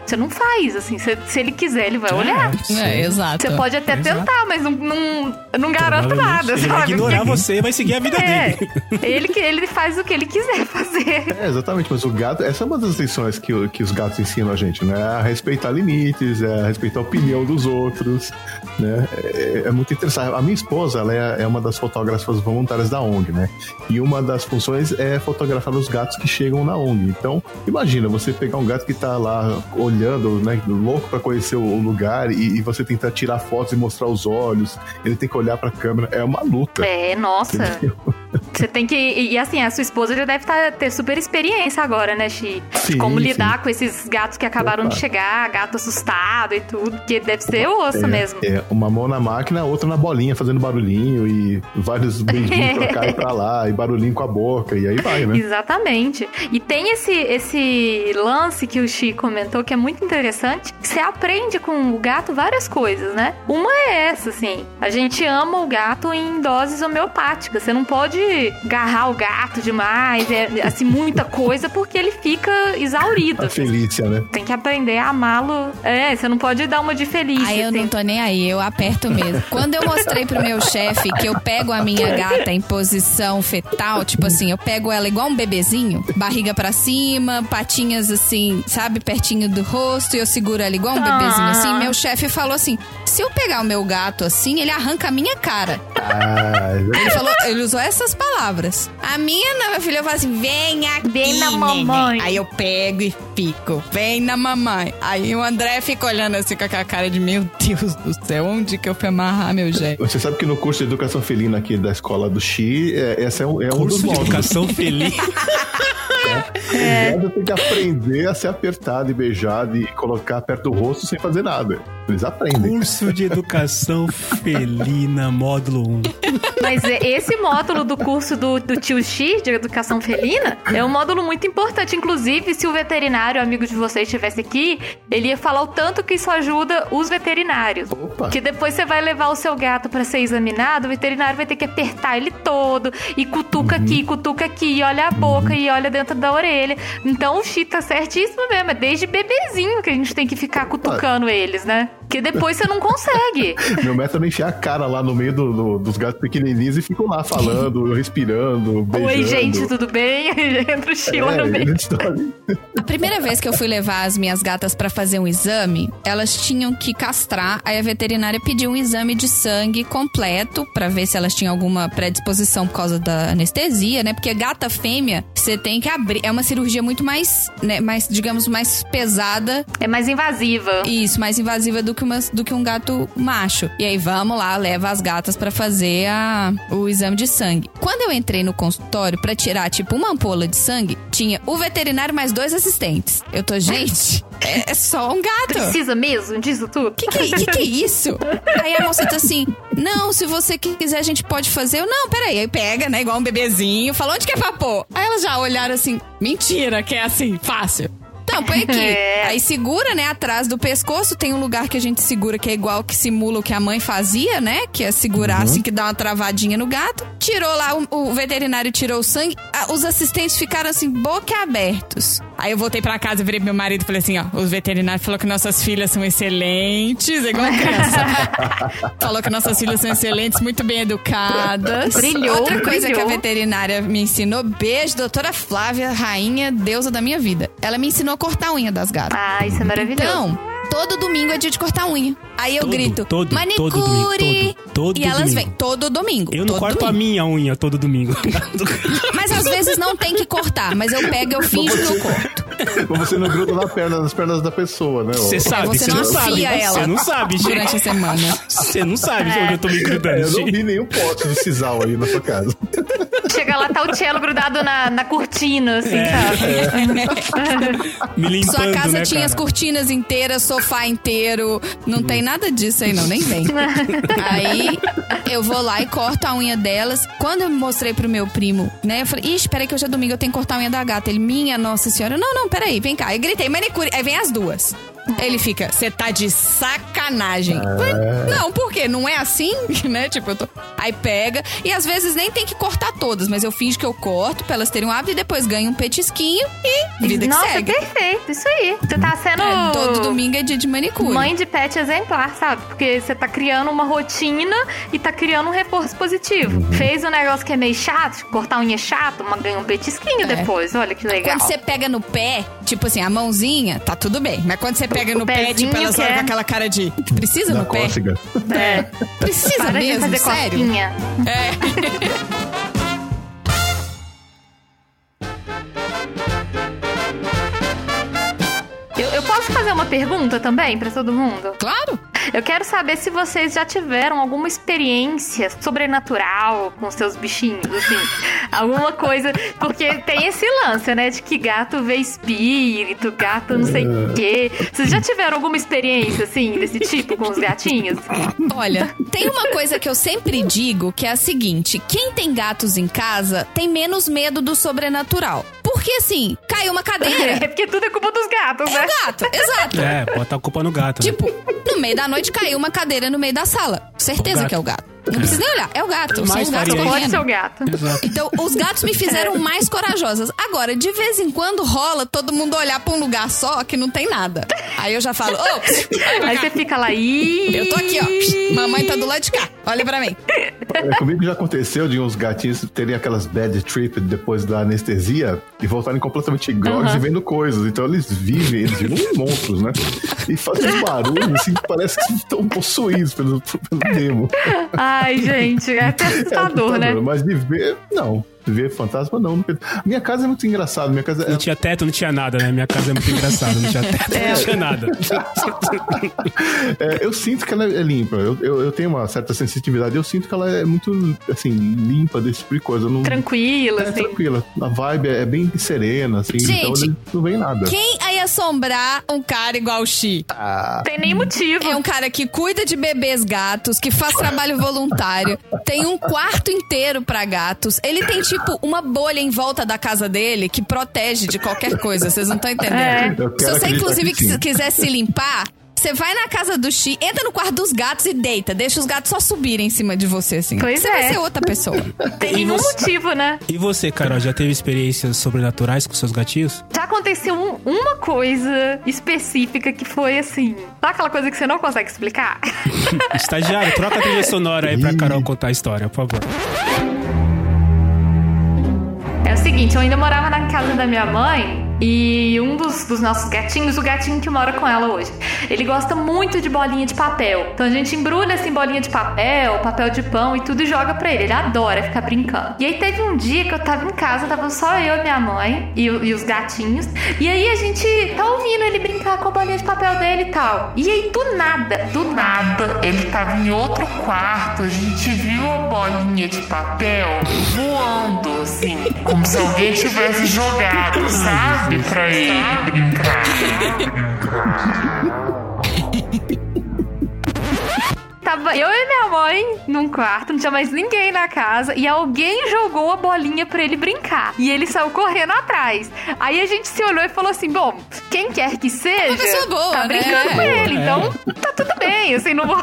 S4: Você não faz, assim, se, se ele quiser, ele vai olhar.
S1: É, exato.
S4: Você pode até
S2: Exato.
S4: tentar, mas não, não, não garanto nada,
S2: Ele vai
S4: sabe?
S2: ignorar você e vai seguir a vida
S4: É,
S2: dele.
S4: ele, que- ele faz o que ele quiser fazer.
S3: É, exatamente, mas o gato, essa é uma das lições que, que os gatos ensinam a gente, né? A respeitar limites, é, a respeitar a opinião dos outros, né? É, é muito interessante. A minha esposa, ela é, é uma das fotógrafas voluntárias da ONG, né? E uma das funções é fotografar os gatos que chegam na ONG. Então, imagina você pegar um gato que tá lá olhando, né? Louco pra conhecer o lugar e, e você tentar tirar fotos e mostrar os olhos, ele tem que olhar pra câmera. É uma luta.
S4: É, nossa.
S3: entendeu?
S4: Você tem que. E, assim, a sua esposa já deve tá- ter super experiência agora, né, Xi? De
S3: Sim,
S4: como
S3: sim.
S4: lidar com esses gatos que acabaram
S3: Opa.
S4: de chegar, gato assustado e tudo. Porque deve ser osso
S3: É,
S4: mesmo.
S3: É, uma mão na máquina, outra na bolinha, fazendo barulhinho e vários beijinhos pra cá e pra lá, e barulhinho com a boca, e aí vai, né?
S4: Exatamente. E tem esse, esse lance que o Xi comentou que é muito interessante. que Você aprende com o gato várias coisas, né? Uma é essa, assim. A gente ama o gato em doses homeopáticas. Você não pode agarrar o gato demais, é, assim, muita coisa, porque ele fica exaurido.
S3: A. Felícia, né?
S4: Tem que aprender a amá-lo. É, você não pode dar uma de feliz.
S1: Aí eu
S4: tem-
S1: não tô nem aí, eu aperto mesmo. Quando eu mostrei pro meu chefe que eu pego a minha gata em posição fetal, tipo assim, eu pego ela igual um bebezinho, barriga pra cima, patinhas assim, sabe, pertinho do rosto, e eu seguro ela igual um
S4: Ah.
S1: bebezinho assim, meu chefe falou assim: se eu pegar o meu gato assim, ele arranca a minha cara.
S3: Ah,
S1: Ele falou, ele usou essas palavras. A minha, não, minha filha, eu falo assim: vem aqui.
S4: Vem na
S1: neném."
S4: mamãe.
S1: Aí eu pego e fico, vem na mamãe. Aí o André fica olhando assim com aquela cara de: meu Deus do céu, onde que eu fui amarrar meu jefe?
S3: você sabe que no curso de educação felina aqui da escola do Xi, é, esse é um, é um dos
S2: Curso de
S3: módulos.
S2: educação feliz.
S3: O gato tem que aprender a ser apertado e beijado e colocar perto do rosto sem fazer nada. Eles aprendem.
S2: Curso de educação felina, módulo 1.
S4: Mas é- esse módulo do curso do, do tio X, de educação felina, é um módulo muito importante. Inclusive, se o veterinário, amigo de vocês, estivesse aqui, ele ia falar o tanto que isso ajuda os veterinários.
S3: Opa.
S4: Que depois você vai levar o seu gato pra ser examinado, o veterinário vai ter que apertar ele todo, e cutuca aqui, cutuca aqui, e olha a boca, e olha dentro da orelha. Então o X tá certíssimo mesmo, é desde bebezinho que a gente tem que ficar cutucando eles, né? Que depois você não consegue.
S3: Meu método é enfiar a cara lá no meio do- do- dos gatos pequenininhos e ficam lá falando, respirando, beijando.
S4: Oi, gente, tudo bem? Entra o Sheila
S3: É,
S4: no meio.
S1: A primeira vez que eu fui levar as minhas gatas pra fazer um exame, elas tinham que castrar. Aí a veterinária pediu um exame de sangue completo pra ver se elas tinham alguma predisposição por causa da anestesia, né? Porque gata fêmea, você tem que abrir. É uma cirurgia muito mais, né, mais digamos, mais pesada
S4: É mais invasiva.
S1: isso, mais invasiva do que, uma, do que um gato macho. E aí vamos lá, leva as gatas pra fazer a, o exame de sangue. Quando eu entrei no consultório pra tirar, tipo, uma ampola de sangue, tinha o veterinário mais dois assistentes. Eu tô, gente, é, é só um gato.
S4: Precisa mesmo disso tudo?
S1: Que que, que que é isso? Aí a moça tá assim, não, se você quiser a gente pode fazer. Eu, não, peraí. Aí pega, né, igual um bebezinho. Falou, onde que é pra pôr? Aí elas já olharam assim, mentira, que é assim, fácil. Não, põe aqui.
S4: É.
S1: Aí segura, né, atrás do pescoço. Tem um lugar que a gente segura que é igual que simula o que a mãe fazia, né? Que é segurar assim, que dá uma travadinha no gato. Tirou lá, o, o veterinário tirou o sangue. Ah, Os assistentes ficaram assim, boca abertos. Aí eu voltei pra casa, virei pro meu marido e falei assim, ó, o veterinário falou que nossas filhas são excelentes, é igual criança. falou que nossas filhas são excelentes, muito bem educadas.
S4: Brilhou,
S1: Outra coisa que a
S4: brilhou.
S1: veterinária me ensinou, beijo, doutora Flávia, rainha, deusa da minha vida. Ela me ensinou cortar a unha das gatas.
S4: Ah, isso é maravilhoso.
S1: Então, Todo domingo é dia de cortar unha. Aí eu
S2: Todo,
S1: grito,
S2: todo,
S1: manicure.
S2: todo domingo, todo, todo
S1: e elas
S2: domingo.
S1: vêm todo domingo.
S2: Eu não
S1: todo
S2: corto a
S1: domingo.
S2: minha unha todo domingo.
S1: Mas às vezes não tem que cortar, mas eu pego, eu finjo que eu corto.
S3: Você não gruda na perna, nas pernas da pessoa, né?
S2: Você sabe,
S1: você
S2: você
S1: não
S2: não sabe.
S1: afia ela
S2: Você não sabe, gente.
S1: Durante a semana.
S2: Você não sabe onde eu tô me
S3: É,
S2: grudando.
S3: eu não vi nenhum pote de sisal aí na sua casa.
S4: Chega lá, tá o cello grudado na, na cortina, assim, sabe?
S2: Me limpando,
S1: Sua casa
S2: né,
S1: tinha as
S2: cara?
S1: cortinas inteiras, sofá inteiro. Não tem nada disso aí, não, nem vem. aí eu vou lá e corto a unha delas. Quando eu mostrei pro meu primo, né? Eu falei, ixi, peraí que hoje é domingo, eu tenho que cortar a unha da gata. Ele, minha nossa senhora. Não, não, peraí, vem cá. Eu gritei, manicure. Aí vem as duas. Ele fica, você tá de sacanagem. Falei, Não, por quê? Não é assim? né? Tipo, eu tô... Aí pega. E às vezes nem tem que cortar todas, mas eu finjo que eu corto pra elas terem um hábito e depois ganho um petisquinho e vida que
S4: Nossa,
S1: segue.
S4: perfeito, isso aí. Você tá sendo
S1: É, todo domingo é dia de manicure.
S4: mãe de pet exemplar, sabe? Porque você tá criando uma rotina e tá criando um reforço positivo.
S1: Uhum.
S4: Fez um negócio que é meio chato, cortar unha é chato, mas ganha um petisquinho
S1: É.
S4: depois. Olha que legal.
S1: Quando você pega no pé, tipo assim, a mãozinha, tá tudo bem. Mas quando você pega no pé,
S4: pezinho
S1: tipo, elas
S4: que
S1: olham
S4: é-
S1: com aquela cara de. Precisa
S3: Na
S1: no pé?
S3: cócega.
S4: É.
S1: Precisa
S4: Para de
S1: mesmo?
S4: fazer
S1: Sério?
S4: cosquinha.
S1: É.
S4: Eu, eu posso fazer uma pergunta também pra todo mundo?
S1: Claro.
S4: Eu quero saber se vocês já tiveram alguma experiência sobrenatural com seus bichinhos, assim. alguma coisa. Porque tem esse lance, né? De que gato vê espírito, gato não sei o quê. Vocês já tiveram alguma experiência, assim, desse tipo com os gatinhos?
S1: Olha, tem uma coisa que eu sempre digo que é a seguinte: quem tem gatos em casa tem menos medo do sobrenatural. Porque assim, caiu uma
S4: É
S1: cadeira.
S4: porque tudo é culpa dos gatos, né?
S1: Gato, exato.
S2: É, bota a culpa no gato. né?
S1: Tipo, no meio da noite caiu uma cadeira no meio da sala. Certeza que é o gato. Não precisa nem olhar, é o gato. São
S2: Mais
S1: os gatos
S2: isso.
S4: Pode
S1: correndo.
S4: ser o gato.
S2: Exato.
S1: Então, os gatos me fizeram mais corajosas. Agora, de vez em quando rola todo mundo olhar pra um lugar só que não tem nada. Aí eu já falo, ô, pra
S4: Aí você fica lá, Ih!
S1: eu tô aqui, ó. Mamãe tá do lado de cá. Olha pra mim.
S3: É, comigo já aconteceu de uns gatinhos terem aquelas bad trip depois da anestesia e voltarem completamente grogues e vendo coisas. Então eles vivem, eles viram monstros, né? E fazem uns barulhos assim que parece que estão possuídos pelo, pelo demo.
S4: Ai, gente, é até
S3: É
S4: assustador, né?
S3: Mas de ver, não. Ver fantasma, não. Minha casa é muito engraçada. Minha casa é,
S2: Não tinha teto, não tinha nada, né? Minha casa é muito engraçada, não tinha teto,
S1: É.
S2: não tinha nada.
S3: É, eu sinto que ela é limpa. Eu, eu, eu tenho uma certa sensitividade. Eu sinto que ela é muito, assim, limpa desse tipo de coisa. Não,
S4: Tranquilo,
S3: é
S4: assim.
S3: tranquila. A vibe é bem serena, assim.
S1: Gente,
S3: então ele não vem nada.
S1: Quem aí assombrar um cara igual o Xi?
S4: Tem nem motivo.
S1: É um cara que cuida de bebês gatos, que faz trabalho voluntário, tem um quarto inteiro pra gatos. Ele tem, tipo, uma bolha em volta da casa dele que protege de qualquer coisa. Vocês não estão entendendo.
S4: É.
S1: Se você, inclusive,
S3: que
S1: quiser se limpar, você vai na casa do Xi, entra no quarto dos gatos e deita. Deixa os gatos só subirem em cima de você, assim.
S4: Pois
S1: você
S4: é.
S1: vai ser outra pessoa.
S4: Tem
S2: E
S4: nenhum
S2: você-
S4: motivo, né?
S2: E você, Carol, já teve experiências sobrenaturais com seus gatinhos?
S4: Já aconteceu um- uma coisa específica que foi assim. Sabe aquela coisa que você não consegue explicar?
S2: Estagiário, troca a trilha sonora aí pra Carol contar a história, por favor.
S4: É o seguinte, eu ainda morava na casa da minha mãe e um dos, dos nossos gatinhos, o gatinho que mora com ela hoje, ele gosta muito de bolinha de papel. Então a gente embrulha assim bolinha de papel, papel de pão e tudo e joga pra ele. Ele adora ficar brincando. E aí teve um dia que eu tava em casa, tava só eu e minha mãe e, e os gatinhos. E aí a gente tá ouvindo ele brincar com a bolinha de papel dele e tal. E aí do nada, do nada,
S7: Ele tava em outro quarto, a gente viu a bolinha de papel voando assim, como se alguém tivesse jogado, sabe? Pra ele brincar.
S4: Tava eu e minha mãe num quarto, não tinha mais ninguém na casa, e alguém jogou a bolinha pra ele brincar. E ele saiu correndo atrás. Aí a gente se olhou e falou assim: bom, quem quer que seja,
S1: pessoa boa,
S4: tá
S1: né?
S4: brincando com
S1: É.
S4: ele, então tá tudo bem, assim, não vou.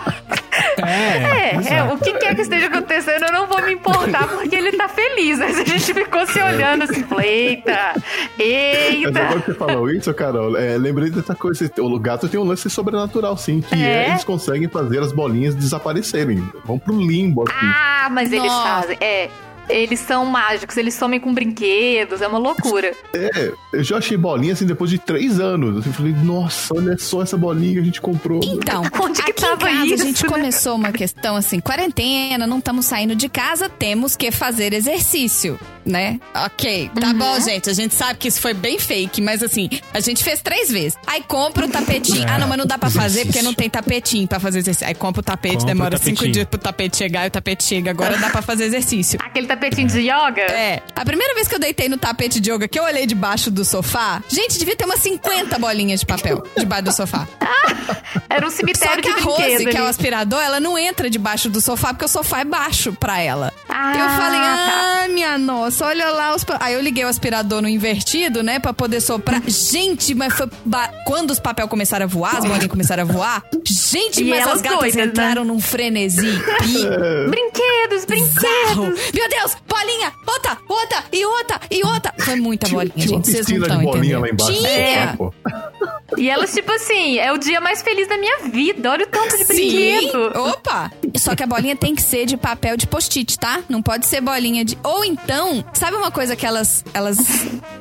S2: É,
S4: É, é,
S2: exato.
S4: o que quer que esteja acontecendo, eu não vou me importar, porque ele tá feliz. Mas a gente ficou se olhando assim, falei, eita,
S3: Mas
S4: eita.
S3: agora que você falou isso, Carol, é, lembrei dessa coisa. O gato tem um lance sobrenatural, sim, que é,
S4: É?
S3: eles conseguem fazer as bolinhas desaparecerem. Vão pro limbo, assim.
S4: Ah, mas eles
S1: Nossa.
S4: fazem. É. Eles são mágicos, eles somem com brinquedos, é uma loucura.
S3: É, eu já achei bolinha assim depois de três anos. Eu falei, nossa, olha só essa bolinha que a gente comprou.
S1: Então,
S4: Onde que
S1: aqui
S4: tava
S1: em casa
S4: isso,
S1: a gente
S4: né?
S1: começou uma questão assim, quarentena, não estamos saindo de casa, temos que fazer exercício, né? Ok, tá
S4: Uhum.
S1: bom, gente, a gente sabe que isso foi bem fake, mas assim, a gente fez três vezes. Aí compra o tapetinho. ah, não, mas não dá pra fazer porque não tem tapetinho pra fazer exercício. Aí compra o tapete,
S2: Compra o
S1: demora cinco
S2: tapetinho.
S1: dias pro tapete chegar e o tapete chega. Agora dá pra fazer exercício.
S4: Aquele tapetinho de yoga?
S1: É. A primeira vez que eu deitei no tapete de yoga, que eu olhei debaixo do sofá, gente, devia ter umas 50 bolinhas de papel debaixo do sofá.
S4: Era um
S1: Só
S4: cemitério
S1: que
S4: de
S1: a Rose, que é o aspirador, ela não entra debaixo do sofá porque o sofá é baixo pra ela.
S4: Ah,
S1: eu falei,
S4: tá.
S1: ah, minha nossa, olha lá os. pa-" Aí eu liguei o aspirador no invertido, né, pra poder soprar. Gente, mas foi. ba- Quando os papel começaram a voar, as bolinhas começaram a voar. Gente,
S4: E
S1: mas
S4: elas
S1: as gatas
S4: doidas, né?
S1: entraram num frenesi.
S4: Brinquedos, brinquedos.
S1: Meu Deus, bolinha, outra, outra, e outra, e outra. Foi muita bolinha,
S3: Tinha
S1: gente. Vocês não estão
S3: de bolinha
S1: entendendo.
S3: lá embaixo.
S1: Tinha.
S3: É.
S4: E elas, tipo assim, é o dia mais feliz da minha vida. Olha o tanto de
S1: Sim.
S4: brinquedo.
S1: Opa! Só que a bolinha tem que ser de papel de post-it, tá? Não pode ser bolinha de. Ou então, sabe uma coisa que elas, elas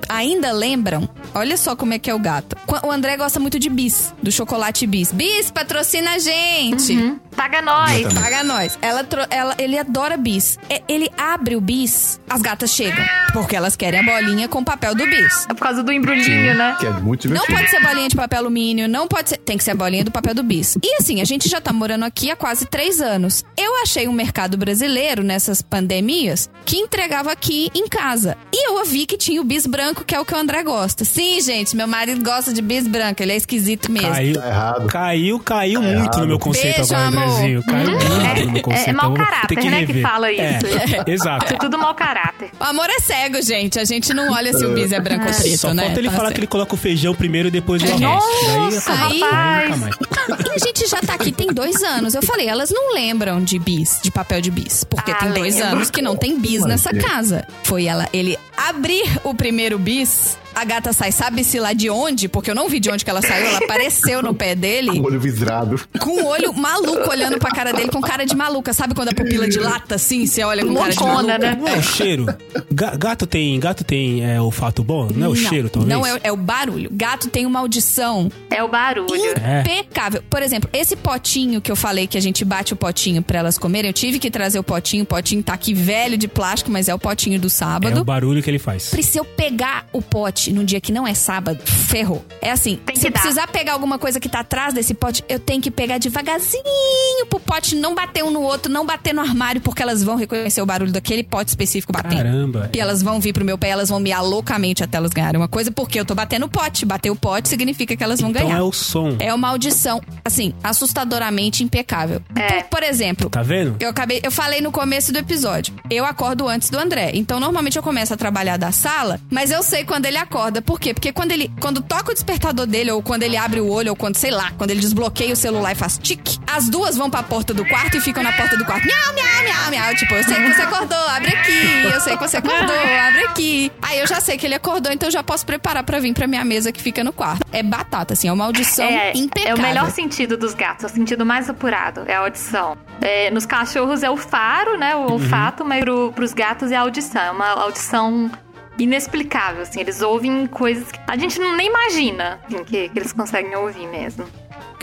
S1: ainda lembram? Olha só como é que é o gato. O André gosta muito de bis, do chocolate bis. Bis, patrocina a gente!
S4: Uhum. Paga nós.
S1: Paga nós. Ela, ela- ele adora bis. É, Ele abre o bis, as gatas chegam. Porque elas querem a bolinha com o papel do bis.
S4: É por causa do embrulhinho, né?
S3: Que é muito
S1: Não pode ser bolinha de papel alumínio, não pode ser. Tem que ser a bolinha do papel do bis. E assim, a gente já tá morando aqui há quase três anos. Eu achei um mercado brasileiro nessas pandemias que entregava aqui em casa. E eu vi que tinha o bis branco, que é o que o André gosta. Sim, gente, meu marido gosta de bis branco, ele é esquisito mesmo.
S2: Caiu,
S3: Tá errado.
S2: caiu, caiu muito
S3: errado.
S2: no meu conceito
S1: Beijo,
S2: agora,
S1: amor.
S2: Andrezinho. Caiu muito no meu conceito.
S4: é mau
S2: Eu vou ter
S4: caráter, né, que fala isso.
S2: É, exato.
S4: É tudo mau caráter.
S1: O amor é cego, gente. A gente não olha se o bis é branco ou preto,
S2: Só
S1: né?
S2: falta ele
S1: Tá
S2: falar
S1: certo.
S2: que ele coloca o feijão primeiro e depois o
S1: Nossa,
S2: arroz. Daí acabou.
S1: rapaz.
S2: Nunca mais.
S1: E a gente já tá aqui tem dois anos. Eu falei, elas não lembram de bis, de papel de bis. Porque
S4: Ah,
S1: tem dois
S4: lembro.
S1: anos que não tem bis nessa
S3: assim?
S1: casa. Foi ela, ele abrir o primeiro bis. A gata sai, sabe-se lá de onde? Porque eu não vi de onde que ela saiu. Ela apareceu no pé dele
S3: Com o olho vidrado.
S1: com o olho maluco olhando pra cara dele, com cara de maluca. Sabe quando a pupila dilata assim? Você olha com cara de maluca?
S4: né?
S2: Não é o cheiro? Ga- gato tem, gato tem é, olfato bom? Não é o cheiro, talvez?
S1: Não, é, é o barulho. Gato tem uma audição
S4: É o barulho.
S2: É.
S1: impecável. Por exemplo, esse potinho que eu falei que a gente bate o potinho pra elas comerem, eu tive que trazer o potinho. O potinho tá aqui velho de plástico, mas é o potinho do
S2: É
S1: sábado.
S2: o barulho que ele faz.
S1: Se eu pegar o pote num dia que não é sábado, ferrou. É assim,
S4: Tem
S1: se precisar pegar alguma coisa que tá atrás desse pote, eu tenho que pegar devagarzinho pro pote não bater um no outro, não bater no armário, porque elas vão reconhecer o barulho daquele pote específico batendo.
S2: Caramba.
S1: E elas vão vir pro meu pé, elas vão miar loucamente até elas ganharem uma coisa, porque eu tô batendo o pote. Bater o pote significa que elas vão
S2: Então
S1: ganhar.
S2: é o som.
S1: É uma audição, assim, assustadoramente impecável. Por, por exemplo,
S2: Tá vendo?
S1: eu acabei, eu falei no começo do episódio. Eu acordo antes do André. Então normalmente eu começo a trabalhar da sala, mas eu sei quando ele acorda. Por quê? Porque quando ele quando toca o despertador dele ou quando ele abre o olho ou quando, sei lá, quando ele desbloqueia o celular e faz tique, as duas vão pra porta do quarto e ficam na porta do quarto. Miau, miau, miau, miau. Tipo, eu sei que você acordou, abre aqui. Eu sei que você acordou, abre aqui. Aí eu já sei que ele acordou, então eu já posso preparar pra vir pra minha mesa que fica no quarto. É batata, assim, é uma audição
S4: É,
S1: impecável.
S4: é o melhor sentido dos gatos, é o sentido mais apurado, é a audição. É, nos cachorros é o faro, né? O olfato, mas pro, pros gatos é a audição. É uma audição inexplicável, assim. Eles ouvem coisas que a gente nem imagina assim, que, que eles conseguem ouvir mesmo.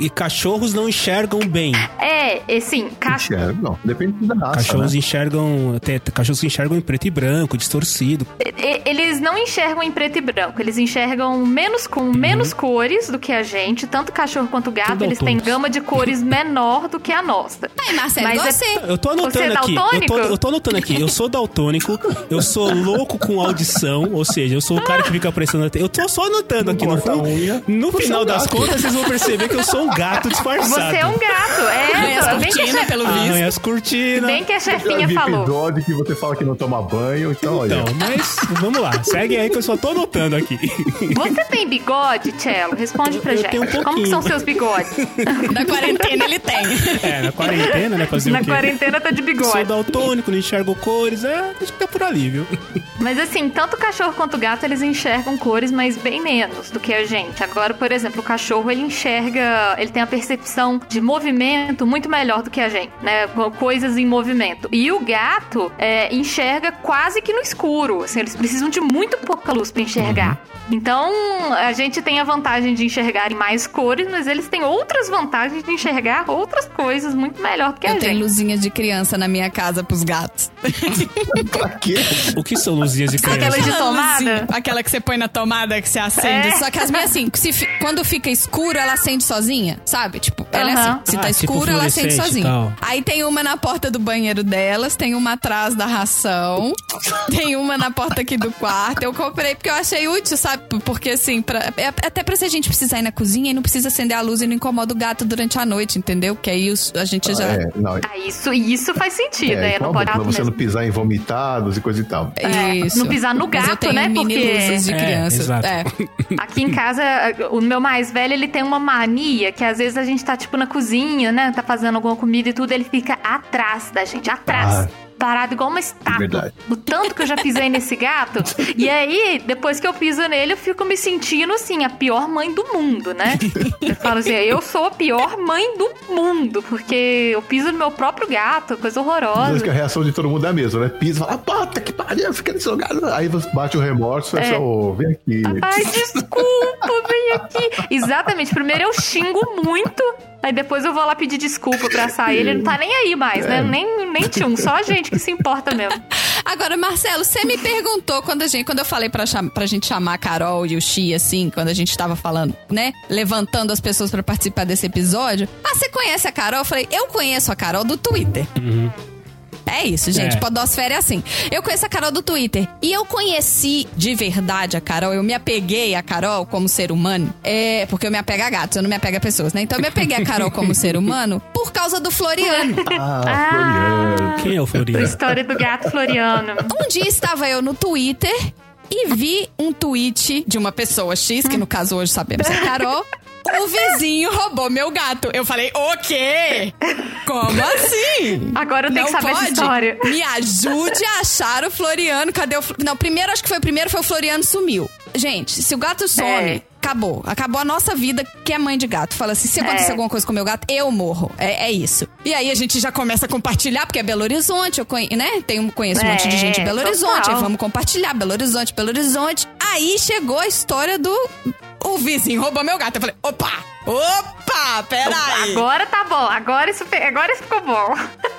S2: E cachorros não enxergam bem.
S4: É, assim, cachorro.
S3: É, não, depende da raça.
S2: Cachorros
S3: né?
S2: enxergam. Até, cachorros enxergam em preto e branco, distorcido.
S4: E- Eles não enxergam em preto e branco, eles enxergam menos com menos cores do que a gente, tanto cachorro quanto gato,
S2: Tudo
S4: eles têm gama de cores menor do que a nossa.
S1: Ai, Marcelo,
S4: Mas é-
S1: você.
S2: Eu tô anotando
S4: Você é
S2: aqui. Eu tô,
S4: daltônico?
S2: eu tô anotando aqui. Eu sou daltônico, eu sou louco com audição, ou seja, eu sou o cara que fica prestando atenção. Eu tô só anotando aqui no
S3: unha.
S2: No
S3: Você
S2: final das contas, vocês vão perceber que eu sou um gato disfarçado.
S4: Você é um gato,
S1: Arranha
S4: é.
S1: as
S4: Bem que, a
S1: cortinas, pelo visto.
S2: Arranha as cortinas.
S4: bem que a
S3: Eu já
S4: chefinha
S3: vi
S4: falou.
S3: episódio que você fala que não toma banho, então olha.
S2: Então, mas vamos lá. Segue aí que eu só tô anotando aqui.
S4: Você tem bigode, Cello? Responde pra
S2: Eu
S4: gente.
S2: tenho um
S4: Como que
S2: pouquinho.
S4: são seus bigodes?
S1: Da quarentena ele tem.
S2: É, na quarentena, né? Fazer
S4: Na
S2: o quê?
S4: quarentena tá de
S2: Sou
S4: bigode.
S2: daltônico, não enxergo cores. É, acho que é por ali, viu?
S4: Mas assim, tanto o cachorro quanto o gato, eles enxergam cores, mas bem menos do que a gente. Agora, por exemplo, o cachorro, ele enxerga, ele tem a percepção de movimento muito melhor do que a gente, né? Co- Coisas em movimento. E o gato é, enxerga quase que no escuro. Assim, eles precisam de muito pouca luz pra enxergar. Então, a gente tem a vantagem de enxergar em mais cores, mas eles têm outras vantagens de enxergar outras coisas muito melhor do que a
S1: Eu tenho
S4: gente.
S1: luzinha de criança na minha casa pros gatos.
S3: pra quê?
S2: O que são luzinhas de criança?
S4: Aquela de tomada?
S1: aquela que você põe na tomada, que você acende.
S4: É.
S1: Só que as minhas, assim, fi- quando fica escuro, ela acende sozinha, sabe? Tipo, ela é assim. Se tá
S2: Ah, tipo
S1: escuro, ela acende
S2: fluorescente e
S1: sozinha. Aí tem uma na porta do banheiro delas, tem uma atrás da ração, tem uma na porta aqui do quarto. Eu comprei porque eu achei útil, sabe? Porque assim, pra, é até pra se a gente precisar ir na cozinha e não precisa acender a luz e não incomoda o gato durante a noite, entendeu? Que aí os- a gente já.
S3: É, não,
S4: Ah, isso, isso faz sentido,
S3: é,
S4: é, não pode
S3: pra
S4: gato
S3: você não
S4: mesmo.
S3: pisar em vomitados e coisa e tal.
S4: É,
S1: Isso.
S4: não pisar no
S1: Mas eu
S4: gato,
S1: tenho
S4: né?
S1: mini
S4: Porque-
S1: luzes de
S2: É,
S1: criança.
S2: exato.
S1: É.
S4: Aqui em casa, o meu mais velho, ele tem uma mania que às vezes a gente tá, tipo, na cozinha, né? Tá fazendo alguma comida e tudo, ele fica atrás da gente, atrás.
S3: Ah.
S4: Parado igual uma estátua.
S3: Verdade.
S4: O tanto que eu já pisei nesse gato. E aí, depois que eu piso nele, eu fico me sentindo, assim, a pior mãe do mundo, né? Eu falo assim, eu sou a pior mãe do mundo, porque eu piso no meu próprio gato, coisa horrorosa.
S3: vezes que a reação de todo mundo é a mesma, né? Pisa, fala, puta que pariu, fica nesse lugar. Aí você bate o remorso, é, só, ô, vem aqui.
S4: Ai, desculpa, vem aqui. Exatamente. Primeiro eu xingo muito. Aí depois eu vou lá pedir desculpa pra sair. Ele não tá nem aí mais, né? Nem, nem tchum. Só a gente que se importa mesmo.
S1: Agora, Marcelo, você me perguntou quando a gente, quando eu falei pra, pra gente chamar a Carol e o Xi, assim, quando a gente tava falando, né? Levantando as pessoas pra participar desse episódio. Ah, você conhece a Carol? Eu falei, eu conheço a Carol do Twitter. É isso, gente.
S2: É.
S1: Podosfera é assim. Eu conheço a Carol do Twitter. E eu conheci de verdade a Carol. Eu me apeguei a Carol como ser humano. É, porque eu me apego a gatos, eu não me apego a pessoas, né? Então eu me apeguei a Carol como ser humano por causa do Floriano.
S3: Ah, Floriano.
S2: Quem é o
S4: A
S2: Floriano?
S4: história do gato Floriano.
S1: Um dia estava eu no Twitter e vi um tweet de uma pessoa X, que no caso hoje sabemos é Carol. O vizinho roubou meu gato. Eu falei, o quê? Como assim?
S4: Agora eu tenho que saber essa história.
S1: Me ajude a achar o Floriano. Cadê o. Não, primeiro, acho que foi o primeiro, foi o Floriano sumiu. Gente, se o gato some,
S4: É.
S1: acabou. Acabou a nossa vida, que é mãe de gato. Fala assim: se acontecer
S4: É.
S1: alguma coisa com o meu gato, eu morro. É, é isso. E aí a gente já começa a compartilhar, porque é Belo Horizonte, eu conhe, né? Tenho, conheço um monte de
S4: É,
S1: gente em Belo Horizonte.
S4: total.
S1: Aí vamos compartilhar, Belo Horizonte, Belo Horizonte. Aí chegou a história do. O vizinho roubou meu gato. Eu falei: opa! Opa! Peraí!
S4: Agora tá bom. Agora isso, agora isso ficou bom.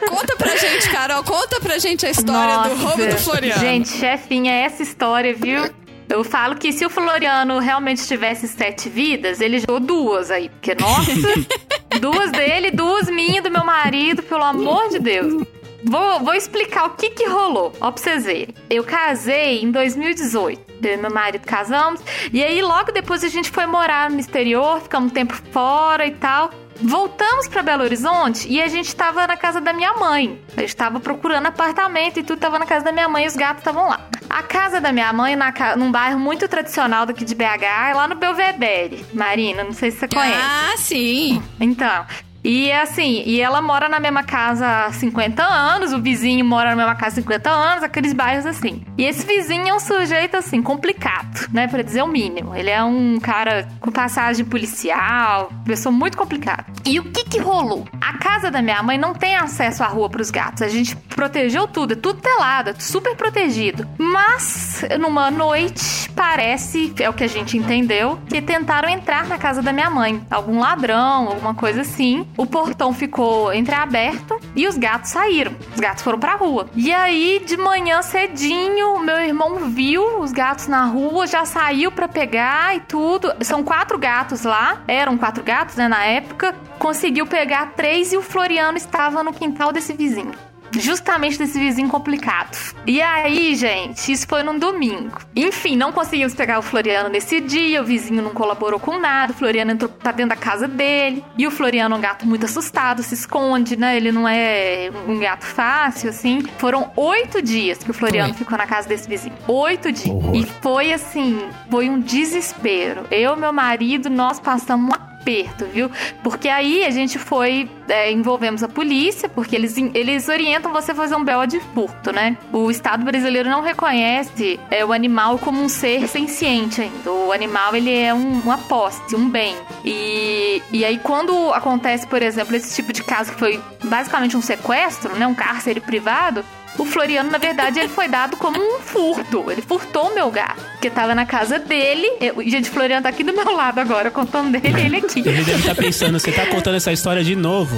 S1: Conta pra gente, Carol, conta pra gente a história do roubo do Floriano.
S4: Gente, chefinha, essa história, viu? Eu falo que se o Floriano realmente tivesse sete vidas, ele jogou duas aí. Porque, nossa, duas dele, duas minhas, do meu marido, pelo amor de Deus. Vou, vou explicar o que que rolou, ó pra vocês verem. Eu casei em 2018. Eu e meu marido casamos. E aí, logo depois, a gente foi morar no exterior, ficamos um tempo fora e tal. Voltamos pra Belo Horizonte e a gente tava na casa da minha mãe. A gente tava procurando apartamento e tudo tava na casa da minha mãe e os gatos estavam lá. A casa da minha mãe, na, num bairro muito tradicional daqui de BH, é lá no Belvedere. Marina, não sei se você conhece.
S1: Ah, sim.
S4: Então. E assim, e ela mora na mesma casa há 50 anos, o vizinho mora na mesma casa há 50 anos, aqueles bairros assim. E esse vizinho é um sujeito assim, complicado, né? Pra dizer o mínimo. Ele é um cara com passagem policial, pessoa muito complicada. E o que que rolou? A casa da minha mãe não tem acesso à rua pros gatos. A gente protegeu tudo, é tudo telado, é super protegido. Mas, numa noite, parece, é o que a gente entendeu, que tentaram entrar na casa da minha mãe. Algum ladrão, alguma coisa assim. O portão ficou entreaberto e os gatos saíram. Os gatos foram pra rua. E aí, de manhã cedinho, meu irmão viu os gatos na rua, já saiu pra pegar e tudo. São quatro gatos lá. Eram quatro gatos, né, na época. Conseguiu pegar três e o Floriano estava no quintal desse vizinho. Justamente desse vizinho complicado. E aí, gente, isso foi num domingo. Enfim, não conseguimos pegar o Floriano nesse dia, o vizinho não colaborou com nada, o Floriano entrou pra dentro da casa dele. E o Floriano é um gato muito assustado, se esconde, né? Ele não é um gato fácil, assim. Foram oito dias que o Floriano ficou na casa desse vizinho. Oito dias.
S3: Horror.
S4: E foi assim, foi um desespero. Eu, meu marido, nós passamos um aperto, viu? Porque aí a gente foi, é, envolvemos a polícia, porque eles, eles orientam você a fazer um BO de furto, né? O Estado brasileiro não reconhece é, o animal como um ser senciente ainda. O animal, ele é um, uma posse, um bem. E, e aí, quando acontece, por exemplo, esse tipo de caso que foi basicamente um sequestro, né? Um cárcere privado, o Floriano, na verdade, ele foi dado como um furto. Ele furtou o meu gato. Porque tava na casa dele. Eu, gente, o Floriano tá aqui do meu lado agora, contando dele ele aqui.
S2: Ele deve estar pensando, você tá contando essa história de novo.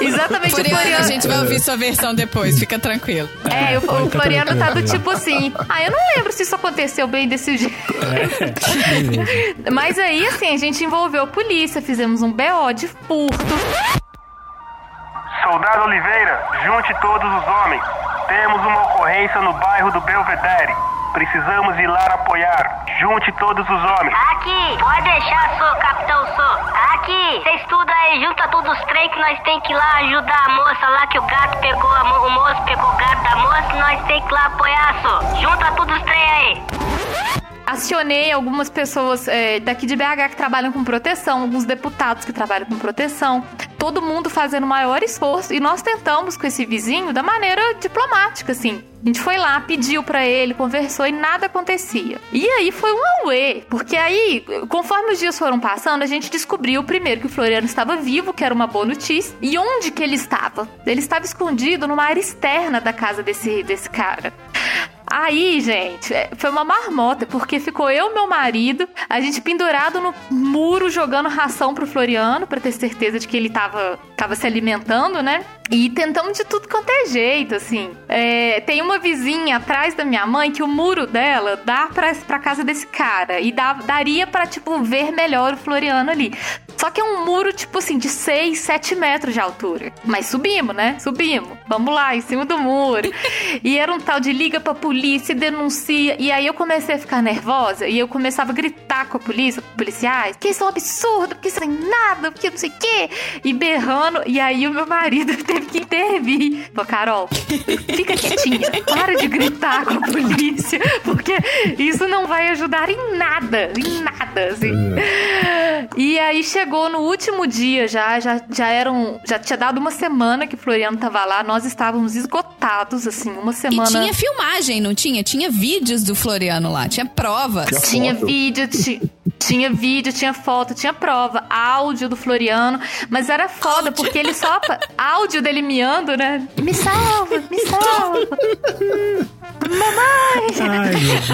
S4: Exatamente,
S1: Floriano,
S4: o Floriano.
S1: a gente vai ouvir sua versão depois, fica tranquilo.
S4: É, o, o
S2: Fica
S4: Floriano tá do tipo assim. Ah, eu não lembro se isso aconteceu bem desse jeito.
S2: É.
S4: Mas aí, assim, a gente envolveu a polícia, fizemos um BO de furto.
S8: Soldado Oliveira, junte todos os homens. Temos uma ocorrência no bairro do Belvedere. Precisamos ir lá apoiar. Junte todos os homens.
S9: Aqui, pode deixar, sou capitão, sou. Aqui, vocês tudo aí, junta todos os trem que nós tem que ir lá ajudar a moça lá que o gato pegou, a mo o moço pegou o gato da moça e nós tem que ir lá apoiar, sou. Junta todos os trem aí.
S4: Acionei algumas pessoas é, daqui de BH que trabalham com proteção, alguns deputados que trabalham com proteção. Todo mundo fazendo o maior esforço e nós tentamos com esse vizinho da maneira diplomática, assim. A gente foi lá, pediu pra ele, conversou e nada acontecia. E aí foi um auê, porque aí, conforme os dias foram passando, a gente descobriu primeiro que o Floriano estava vivo, que era uma boa notícia, e onde que ele estava? Ele estava escondido numa área externa da casa desse, desse cara. Aí, gente, é, foi uma marmota, porque ficou eu e meu marido, a gente pendurado no muro jogando ração pro Floriano, pra ter certeza de que ele tava, tava se alimentando, né? E tentamos de tudo quanto é jeito, assim. É, tem uma vizinha atrás da minha mãe que o muro dela dá pra, pra casa desse cara. E dá, daria pra, tipo, ver melhor o Floriano ali. Só que é um muro, tipo assim, de 6, 7 metros de altura. Mas subimos, né? Subimos. Vamos lá, em cima do muro. E era um tal de liga pra polícia, denuncia. E aí eu comecei a ficar nervosa e eu começava a gritar com a polícia, com os policiais, que isso é um absurdo, porque isso é nada, porque não sei o quê. E berrando. E aí o meu marido teve que intervir. Falou, Carol, fica quietinha. Para de gritar com a polícia, porque isso não vai ajudar em nada. Em nada, assim. E aí chegou no último dia já, já, já eram. Já tinha dado uma semana que o Floriano tava lá, nós estávamos esgotados, assim, uma
S1: E
S4: semana.
S1: tinha filmagem, não tinha? Tinha vídeos do Floriano lá, tinha provas.
S3: Tinha
S4: Tinha vídeo, ti- tinha vídeo, tinha foto, tinha prova, áudio do Floriano, mas era foda, porque ele só. áudio dele miando, né? Me salva, me salva.
S2: Ai, meu Deus.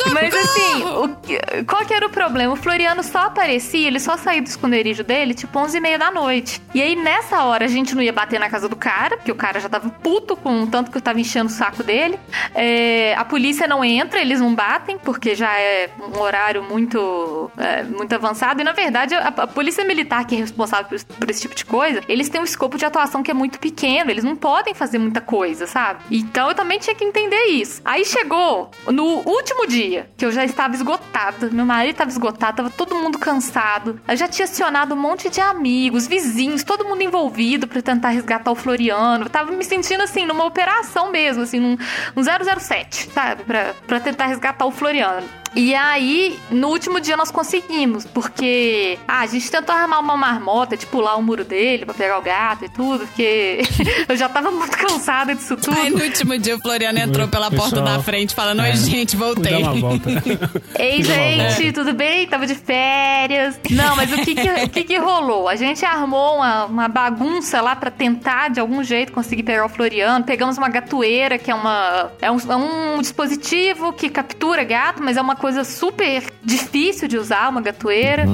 S4: Mas assim, o qual que era o problema? O Floriano só aparecia, ele só saía do esconderijo dele, tipo 11 e meia da noite. E aí, nessa hora, a gente não ia bater na casa do cara, porque o cara já tava puto com o tanto que eu tava enchendo o saco dele. É, a polícia não entra, eles não batem, porque já é um horário muito, é, muito avançado. E, na verdade, a, a polícia militar, que é responsável por, por esse tipo de coisa, eles têm um escopo de atuação que é muito pequeno, eles não podem fazer muita coisa, sabe? Então, eu também tinha que entender isso. Aí chegou no último dia, que eu já estava esgotada, meu marido estava esgotado, tava todo mundo cansado. Eu já tinha acionado um monte de amigos, vizinhos, todo mundo envolvido pra tentar resgatar o Floriano. Eu tava me sentindo assim, numa operação mesmo, assim, num, num 007, sabe? Pra, pra tentar resgatar o Floriano. E aí, no último dia nós conseguimos, porque ah, a gente tentou armar uma marmota, de pular o muro dele pra pegar o gato e tudo, porque eu já tava muito cansada disso tudo.
S1: Aí no último dia o Floriano entrou pela porta
S2: Pessoal,
S1: da frente falando:
S2: é.
S1: Oi, gente,
S2: Vou
S1: voltei.
S2: uma volta.
S4: Ei, gente, tudo bem? Tava de férias. Não, mas o que que, o que que rolou? A gente armou uma, uma bagunça lá pra tentar, de algum jeito, conseguir pegar o Floriano. Pegamos uma gatoeira, que é uma é um, é um dispositivo que captura gato, mas é uma coisa super difícil de usar, uma gatoeira.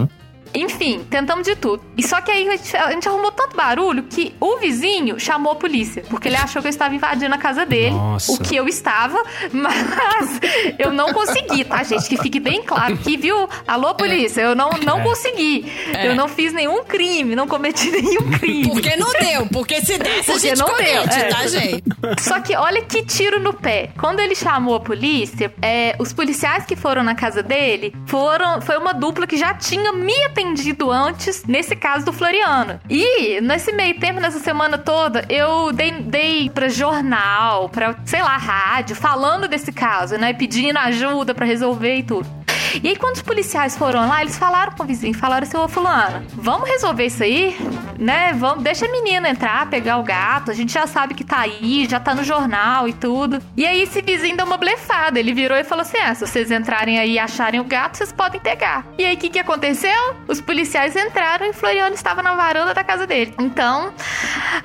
S4: Enfim, tentamos de tudo. E só que aí a gente, a gente arrumou tanto barulho que o vizinho chamou a polícia. Porque ele achou que eu estava invadindo a casa dele.
S2: Nossa.
S4: O que eu estava, mas eu não consegui, tá, gente? Que fique bem claro que, viu? Alô, polícia, eu não, não
S2: É.
S4: consegui.
S1: É.
S4: Eu não fiz nenhum crime, não cometi nenhum crime.
S1: Porque não deu, porque se desse a
S4: Porque
S1: gente
S4: não
S1: comete,
S4: deu, é.
S1: tá, gente?
S4: Só que olha que tiro no pé. Quando ele chamou a polícia, é, os policiais que foram na casa dele foram. Foi uma dupla que já tinha me atendido antes, nesse caso do Floriano. E nesse meio tempo, nessa semana toda, eu dei, dei pra jornal, pra, sei lá, rádio, falando desse caso, né? Pedindo ajuda pra resolver e tudo. E aí, quando os policiais foram lá, eles falaram com o vizinho, falaram assim, ô fulano, vamos resolver isso aí, né? Vamos, deixa a menina entrar, pegar o gato, a gente já sabe que tá aí, já tá no jornal e tudo. E aí esse vizinho deu uma blefada, ele virou e falou assim, ah, se vocês entrarem aí e acharem o gato, vocês podem pegar. E aí, o que que aconteceu? Os policiais entraram e Floriano estava na varanda da casa dele. Então,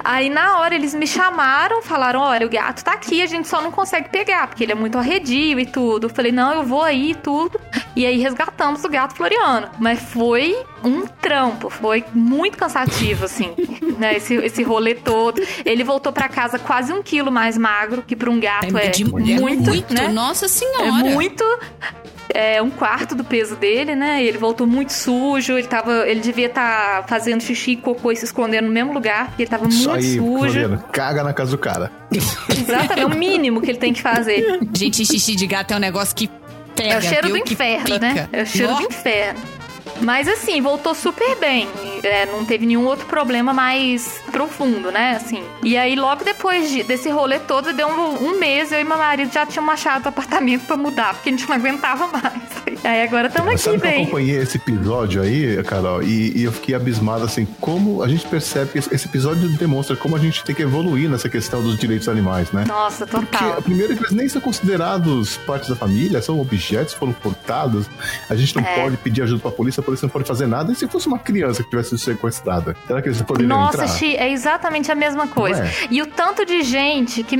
S4: aí na hora eles me chamaram, falaram, olha, o gato tá aqui, a gente só não consegue pegar, porque ele é muito arredio e tudo. Eu falei, não, eu vou aí e tudo. E aí resgatamos o gato Floriano. Mas foi um trampo, foi muito cansativo, assim, né? Esse, esse rolê todo. Ele voltou pra casa quase um quilo mais magro, que pra um gato é,
S1: de-
S4: muito,
S1: é muito,
S4: né?
S1: nossa senhora.
S4: É muito. É um quarto do peso dele, né? Ele voltou muito sujo. Ele tava. Ele devia estar fazendo xixi e cocô e se escondendo no mesmo lugar, porque ele tava muito
S3: Isso aí,
S4: sujo.
S3: Floriano, caga na casa do cara.
S4: Exatamente, é o mínimo que ele tem que fazer.
S1: Gente, xixi de gato é um negócio que pega,
S4: É o cheiro do inferno, né? É o cheiro do inferno. Mas assim, voltou super bem. É, não teve nenhum outro problema mais profundo, né? Assim. E aí, logo depois de- desse rolê todo, deu um, um mês, eu e meu marido já tínhamos achado apartamento pra mudar, porque a gente não aguentava mais. Aí agora estamos aqui
S3: que eu
S4: bem.
S3: acompanhei esse episódio aí, Carol, e, e eu fiquei abismado, assim, como a gente percebe que esse episódio demonstra como a gente tem que evoluir nessa questão dos direitos animais, né?
S4: Nossa,
S3: Porque,
S4: total.
S3: primeiro, que eles nem são considerados partes da família, são objetos, foram furtados. A gente não
S4: É.
S3: pode pedir ajuda pra polícia, polícia não pode fazer nada. E se fosse uma criança que tivesse sido sequestrada, será que eles poderiam
S4: Nossa,
S3: entrar?
S4: Xi, é exatamente a mesma coisa.
S3: É?
S4: E o tanto de gente que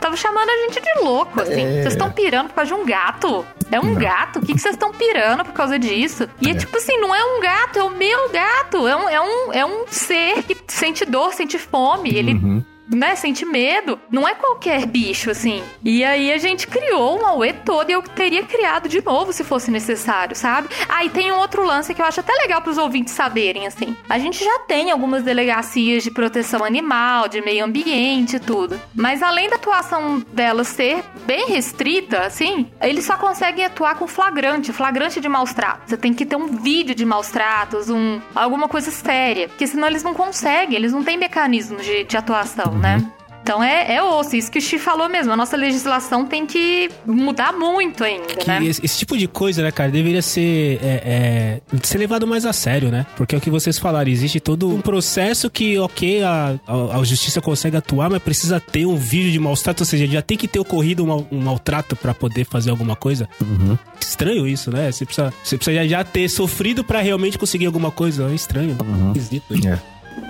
S4: tava chamando a gente de louco, assim.
S3: É.
S4: Vocês estão pirando por causa de um gato. É um
S3: Não.
S4: gato? O que que vocês estão pirando por causa disso? E é.
S3: É.
S4: tipo assim, não é um gato, é o meu gato. É um, é um, é um ser que sente dor, sente fome. Ele
S3: Uhum.
S4: Né, sente medo. Não é qualquer bicho, assim. E aí a gente criou uma UE toda e eu teria criado de novo se fosse necessário, sabe? Ah, tem um outro lance que eu acho até legal pros ouvintes saberem, assim. A gente já tem algumas delegacias de proteção animal, de meio ambiente e tudo. Mas além da atuação delas ser bem restrita, assim, eles só conseguem atuar com flagrante, flagrante de maus tratos. Você tem que ter um vídeo de maus tratos, um, alguma coisa séria. Porque senão eles não conseguem, eles não têm mecanismos de, de atuação, né? Então é, é osso, isso que o Xi falou mesmo. A nossa legislação tem que mudar muito ainda,
S2: Que
S4: né?
S2: esse, esse tipo de coisa, né, cara, deveria ser, é, é, ser levado mais a sério, né? Porque é o que vocês falaram, existe todo um processo que, ok, a, a, a justiça consegue atuar, mas precisa ter um vídeo de maus tratos, ou seja, já tem que ter ocorrido um, um maltrato pra poder fazer alguma coisa. Estranho isso, né? Você precisa, você precisa já, já ter sofrido pra realmente conseguir alguma coisa. É estranho. Esquisito. isso.
S3: É.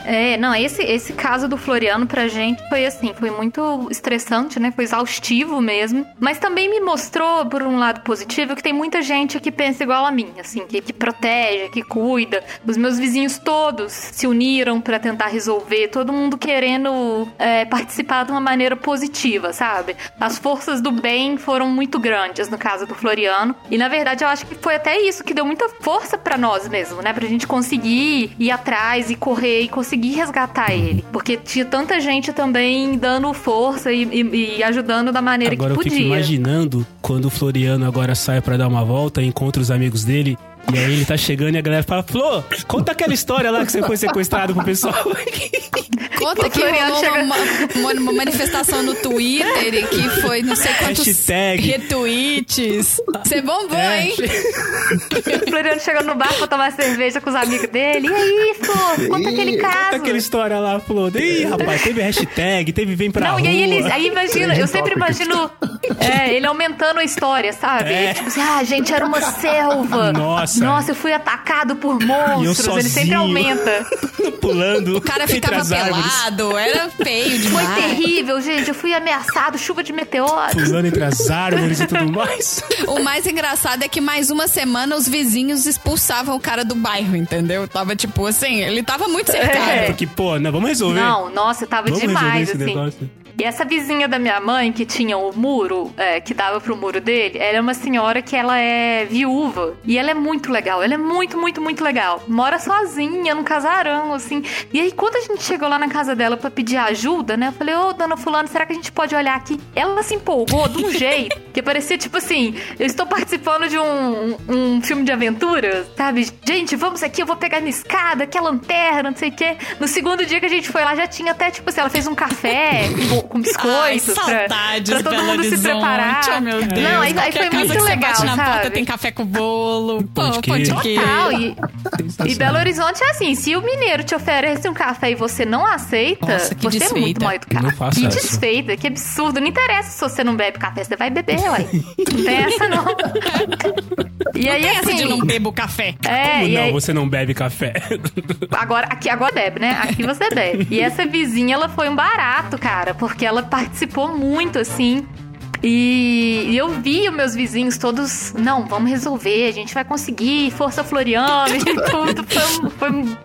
S4: É, não, esse, esse caso do Floriano pra gente foi assim, foi muito estressante, né? Foi exaustivo mesmo. Mas também me mostrou, por um lado positivo, que tem muita gente que pensa igual a mim, assim, que, que protege, que cuida. Os meus vizinhos todos se uniram pra tentar resolver, todo mundo querendo é, participar de uma maneira positiva, sabe? As forças do bem foram muito grandes no caso do Floriano. E na verdade eu acho que foi até isso que deu muita força pra nós mesmo, né? Pra gente conseguir ir atrás e correr e conseguir resgatar ele. Porque tinha tanta gente também dando força e, e- e ajudando da maneira
S2: Agora eu
S4: que
S2: fico
S4: podia.
S2: imaginando quando o Floriano agora sai pra dar uma volta, encontra os amigos dele. E aí ele tá chegando e a galera fala, Flor, conta aquela história lá que você foi sequestrado pro pessoal.
S1: Conta que rolou
S4: chega-
S1: uma, uma- uma manifestação no Twitter e que foi não sei quantos
S2: Hashtag.
S1: retweets. Você bombou,
S2: É.
S1: hein?
S4: O Floriano chegando no bar pra tomar cerveja com os amigos dele. E aí, Flor, conta
S3: Ih,
S4: aquele
S2: Conta
S4: caso.
S2: aquela história lá, Flor. Ih, rapaz, teve hashtag, teve vem pra
S4: Não,
S2: rua.
S4: e aí ele, aí imagina, eu sempre imagino é, ele aumentando a história, sabe?
S2: É.
S4: Tipo assim, ah, gente, era uma selva.
S2: Nossa.
S4: Nossa, eu fui atacado por monstros. Ele sempre aumenta.
S2: Pulando
S1: O cara
S2: entre
S1: ficava pelado, era feio
S4: Foi
S1: demais.
S4: terrível, gente. Eu fui ameaçado, chuva de meteoros.
S2: Pulando entre as árvores e tudo mais.
S1: O mais engraçado é que mais uma semana os vizinhos expulsavam o cara do bairro, entendeu? Tava tipo assim, ele tava muito cercado.
S4: É.
S2: Porque, pô, não, vamos resolver.
S4: Não, nossa, tava
S2: vamos resolver
S4: demais,
S2: esse
S4: assim.
S2: negócio.
S4: E essa vizinha da minha mãe, que tinha o muro, é, que dava pro muro dele, ela é uma senhora que ela é viúva. E ela é muito legal. Ela é muito, muito, muito legal. Mora sozinha, num casarão, assim. E aí, quando a gente chegou lá na casa dela pra pedir ajuda, né? Eu falei, ô, dona fulano, será que a gente pode olhar aqui? Ela se empolgou de um jeito que parecia, tipo assim, eu estou participando de um, um filme de aventura, sabe? Gente, vamos aqui, eu vou pegar minha escada, que é lanterna, não sei o quê. No segundo dia que a gente foi lá, já tinha até, tipo assim, ela fez um café com, biscoitos.
S1: Ai,
S4: pra,
S1: saudades,
S4: pra todo
S1: Belo
S4: mundo se
S1: Horizonte,
S4: preparar.
S1: Oh, meu Deus.
S4: Não, aí, aí foi
S1: casa
S4: muito
S1: que você
S4: legal,
S1: bate na
S4: sabe?
S1: porta tem café com bolo.
S2: Pão
S1: pão de
S2: queijo.
S4: Total, e, e Belo Horizonte é assim, se o mineiro te oferece um café e você não aceita,
S1: Nossa, que
S4: você é
S1: desfeita.
S4: muito mal educado.
S2: Não faça
S4: que
S2: isso.
S4: desfeita, que absurdo. Não interessa se você não bebe café, você vai beber, ué. Não tem essa, não. E aí,
S1: Tem essa
S4: assim...
S1: de não bebo café.
S4: É,
S2: Como não?
S4: aí,
S2: Você não bebe café?
S4: Agora, aqui agora bebe, né? Aqui você bebe. E essa vizinha, ela foi um barato, cara, porque ela participou muito, assim. E e eu vi os meus vizinhos todos, não, vamos resolver, a gente vai conseguir, força Floriano e tudo. Foi, um- foi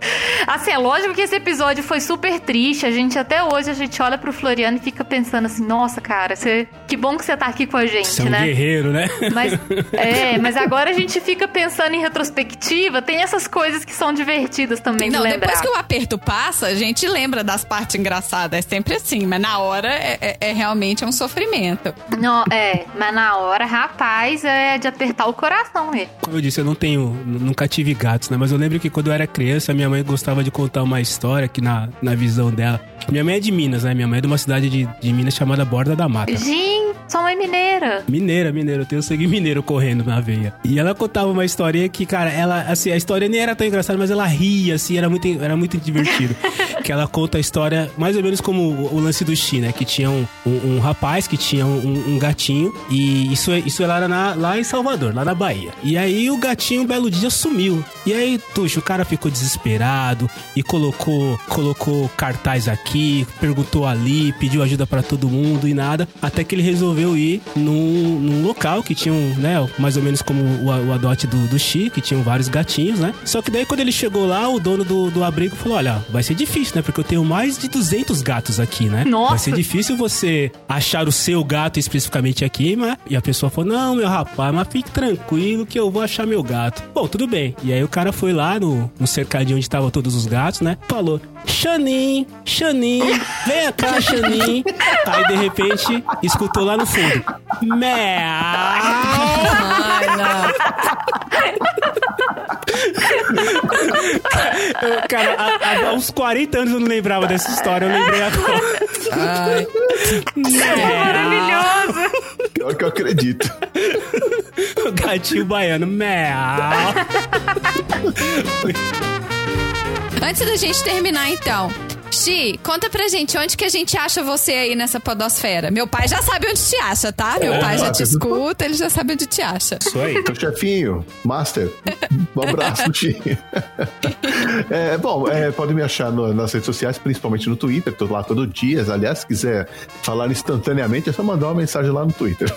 S4: assim, é lógico que esse episódio foi super triste. A gente até hoje a gente olha pro Floriano e fica pensando assim, nossa, cara, você, que bom que você tá aqui com a gente,
S2: Você é um
S4: né?
S2: guerreiro, né?
S4: Mas, é, mas agora a gente fica pensando em retrospectiva, tem essas coisas que são divertidas também
S1: Não,
S4: de lembrar.
S1: depois que o aperto passa, a gente lembra das partes engraçadas. É sempre assim, mas na hora é, é- é realmente um sofrimento.
S4: Não, é, mas na hora, rapaz, é de apertar o coração mesmo.
S2: Como eu disse, eu não tenho, nunca tive gatos, né? Mas eu lembro que quando eu era criança, minha mãe gostava de contar uma história que na, na visão dela. Minha mãe é de Minas, né? Minha mãe é de uma cidade de, de Minas chamada Borda da Mata.
S4: Gente, sua mãe mineira.
S2: Mineira, mineira, eu tenho sangue mineiro correndo na veia. E ela contava uma historinha que, cara, ela, assim, a história nem era tão engraçada, mas ela ria, assim, era muito, era muito divertido. que ela conta a história mais ou menos como o, o lance do Xi, né? Que tinha um, um, um rapaz que tinha um, um gatinho, e isso, é- isso era na- lá em Salvador, lá na Bahia. E aí o gatinho, um belo dia, sumiu. E aí, tuxo, o cara ficou desesperado e colocou, colocou cartaz aqui, perguntou ali, pediu ajuda pra todo mundo e nada, até que ele resolveu ir num, num local que tinha um, né, mais ou menos como o, o adote do, do Xi, que tinham vários gatinhos, né? Só que daí quando ele chegou lá, o dono do, do abrigo falou: Olha, vai ser difícil, né? Porque eu tenho mais de 200 gatos aqui, né?
S4: Nossa!
S2: Vai ser difícil você achar o seu gato especificamente aqui, mas. E a pessoa falou: Não, meu rapaz, mas fique tranquilo que eu vou achar meu gato. Bom, tudo bem. E aí o cara foi lá no, no cercadinho onde estavam todos os gatos, né? Falou: Xanin, Xanin, vem cá, Xanin. Aí de repente escutou lá no fundo: Meau.
S1: Ai, não.
S2: Eu, cara, há, há uns 40 anos eu não lembrava dessa história, eu lembrei agora.
S1: Ai.
S2: Meau.
S4: Maravilhoso.
S3: Pior que eu acredito.
S2: O gatinho baiano, meau.
S1: Antes da gente terminar, então. Xi, conta pra gente onde que a gente acha você aí nessa podosfera. Meu pai já sabe onde te acha, tá? Meu
S2: É,
S1: pai já te escuta, ele já sabe onde te acha.
S2: Isso aí.
S3: Então, chefinho, master, um abraço, Tim. É, bom, é, pode me achar no- nas redes sociais, principalmente no Twitter, tô lá todo dia. Aliás, se quiser falar instantaneamente, é só mandar uma mensagem lá no Twitter.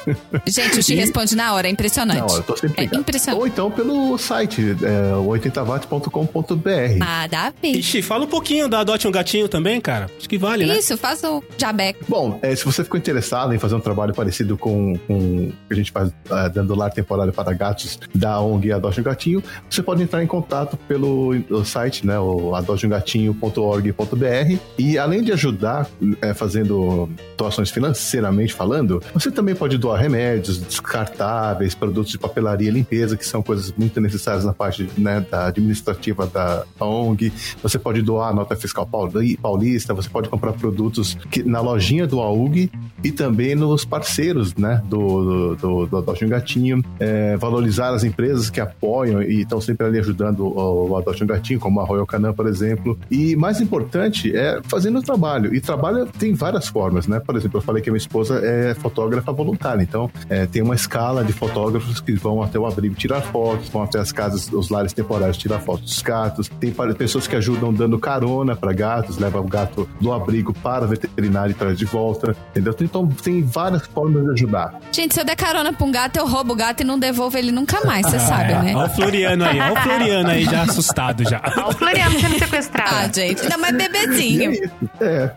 S1: Gente, o Xi
S3: E-
S1: responde na hora, é impressionante.
S3: Não, eu tô sempre
S1: é impressionante.
S3: Ou então pelo site, é, 80watts.com.br.
S1: Nada a ver.
S2: Ixi, fala um pouquinho da Adote um Gatinho também, cara. Acho que vale, né?
S1: Isso, faz o jabeco.
S3: Bom, é, se você ficou interessado em fazer um trabalho parecido com, com o que a gente faz ah, dando lar temporário para gatos da ONG Adote um Gatinho, você pode entrar em contato pelo site, né, o adoteumgatinho.org.br e além de ajudar é, fazendo doações financeiramente falando, você também pode doar remédios, descartáveis, produtos de papelaria e limpeza, que são coisas muito necessárias na parte né, da administrativa da ONG. Você pode doar a nota fiscal pauli- paulista, você pode comprar produtos que, na lojinha do AUG e também nos parceiros né, do, do, do um Gatinho, é, valorizar as empresas que apoiam e estão sempre ali ajudando o, o Adote Gatinho, como a Royal Canin, por exemplo. E mais importante é fazendo o trabalho. E trabalho tem várias formas, né? Por exemplo, eu falei que a minha esposa é fotógrafa voluntária, então é, tem uma escala de fotógrafos que vão até o abrigo tirar fotos, vão até as casas, os lares temporários tirar fotos dos gatos. Tem pessoas que ajudam dando carona para gatos, levam o gato do abrigo para o veterinário e traz de volta, entendeu? Então tem várias formas de ajudar.
S1: Gente, se eu der carona pra um gato, eu roubo o gato e não devolvo ele nunca mais, você
S2: Ah,
S1: sabe,
S2: é.
S1: né?
S2: Olha o Floriano aí, olha o Floriano aí já assustado já.
S4: Ó, o Floriano sendo sequestrado.
S1: Ah, gente, ainda mais
S3: é
S1: bebezinho.
S3: isso. É.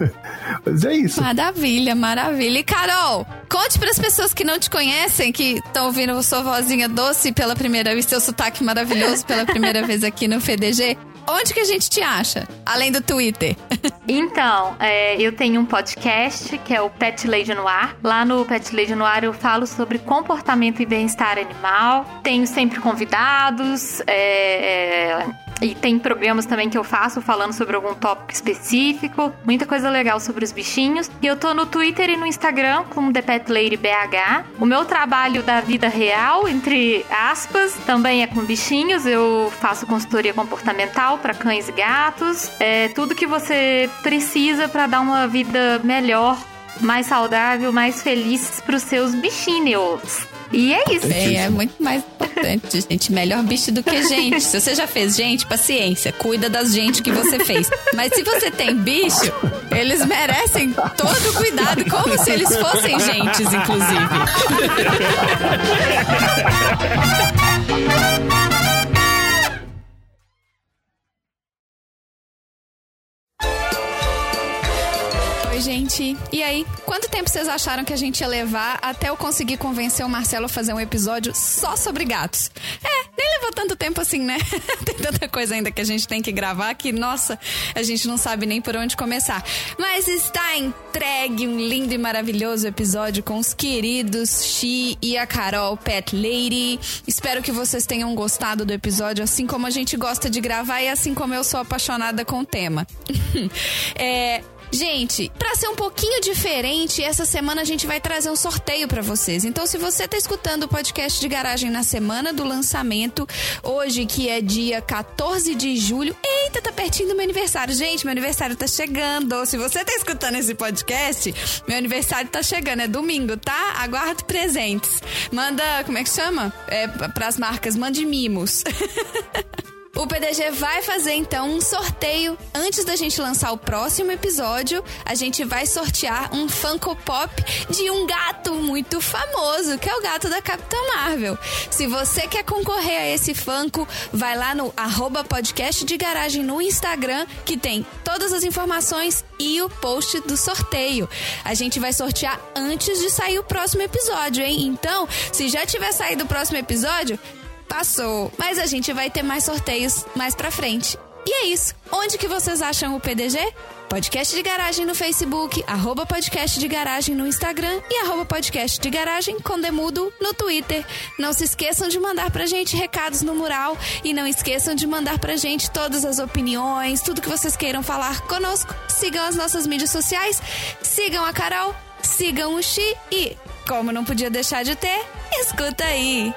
S3: Mas é isso.
S1: Maravilha, maravilha. E Carol, conte pras pessoas que não te conhecem, que estão ouvindo sua vozinha doce pela primeira vez, seu sotaque maravilhoso pela primeira vez aqui no FDG. Onde que a gente te acha? Além do Twitter.
S4: Então, é, eu tenho um podcast que é o Pet Lady no Ar. Lá no Pet Lady no Ar eu falo sobre comportamento e bem-estar animal. Tenho sempre convidados. é, é, E tem programas também que eu faço falando sobre algum tópico específico. Muita coisa legal sobre os bichinhos. E eu tô no Twitter e no Instagram como The BH. O meu trabalho da vida real, entre aspas, também é com bichinhos. Eu faço consultoria comportamental para cães e gatos. É tudo que você precisa para dar uma vida melhor mais saudável, mais feliz para os seus bichinhos. E é isso.
S1: É, é muito mais importante, gente. Melhor bicho do que gente. Se você já fez gente, paciência. Cuida das gente que você fez. Mas se você tem bicho, eles merecem todo o cuidado, como se eles fossem gentes, inclusive. gente. E aí, quanto tempo vocês acharam que a gente ia levar até eu conseguir convencer o Marcelo a fazer um episódio só sobre gatos? É, nem levou tanto tempo assim, né? tem tanta coisa ainda que a gente tem que gravar que, nossa, a gente não sabe nem por onde começar. Mas está entregue um lindo e maravilhoso episódio com os queridos Xi e a Carol Pet Lady. Espero que vocês tenham gostado do episódio, assim como a gente gosta de gravar e assim como eu sou apaixonada com o tema. é, Gente, pra ser um pouquinho diferente, essa semana a gente vai trazer um sorteio pra vocês. Então, se você tá escutando o podcast de garagem na semana do lançamento, hoje que é dia 14 de julho, eita, tá pertinho do meu aniversário. Gente, meu aniversário tá chegando. Se você tá escutando esse podcast, meu aniversário tá chegando, é domingo, tá? Aguardo presentes. Manda, como é que chama? É, pras marcas, mande mimos. O PDG vai fazer então um sorteio antes da gente lançar o próximo episódio. A gente vai sortear um Funko Pop de um gato muito famoso, que é o gato da Capitã Marvel. Se você quer concorrer a esse Funko, vai lá no arroba podcast de garagem no Instagram, que tem todas as informações e o post do sorteio. A gente vai sortear antes de sair o próximo episódio, hein? Então, se já tiver saído o próximo episódio, passou. Mas a gente vai ter mais sorteios mais pra frente. E é isso. Onde que vocês acham o PDG? Podcast de Garagem no Facebook, arroba podcast de garagem no Instagram e arroba podcast de garagem com demudo no Twitter. Não se esqueçam de mandar pra gente recados no mural e não esqueçam de mandar pra gente todas as opiniões, tudo que vocês queiram falar conosco. Sigam as nossas mídias sociais, sigam a Carol, sigam o Xi e, como não podia deixar de ter, escuta aí.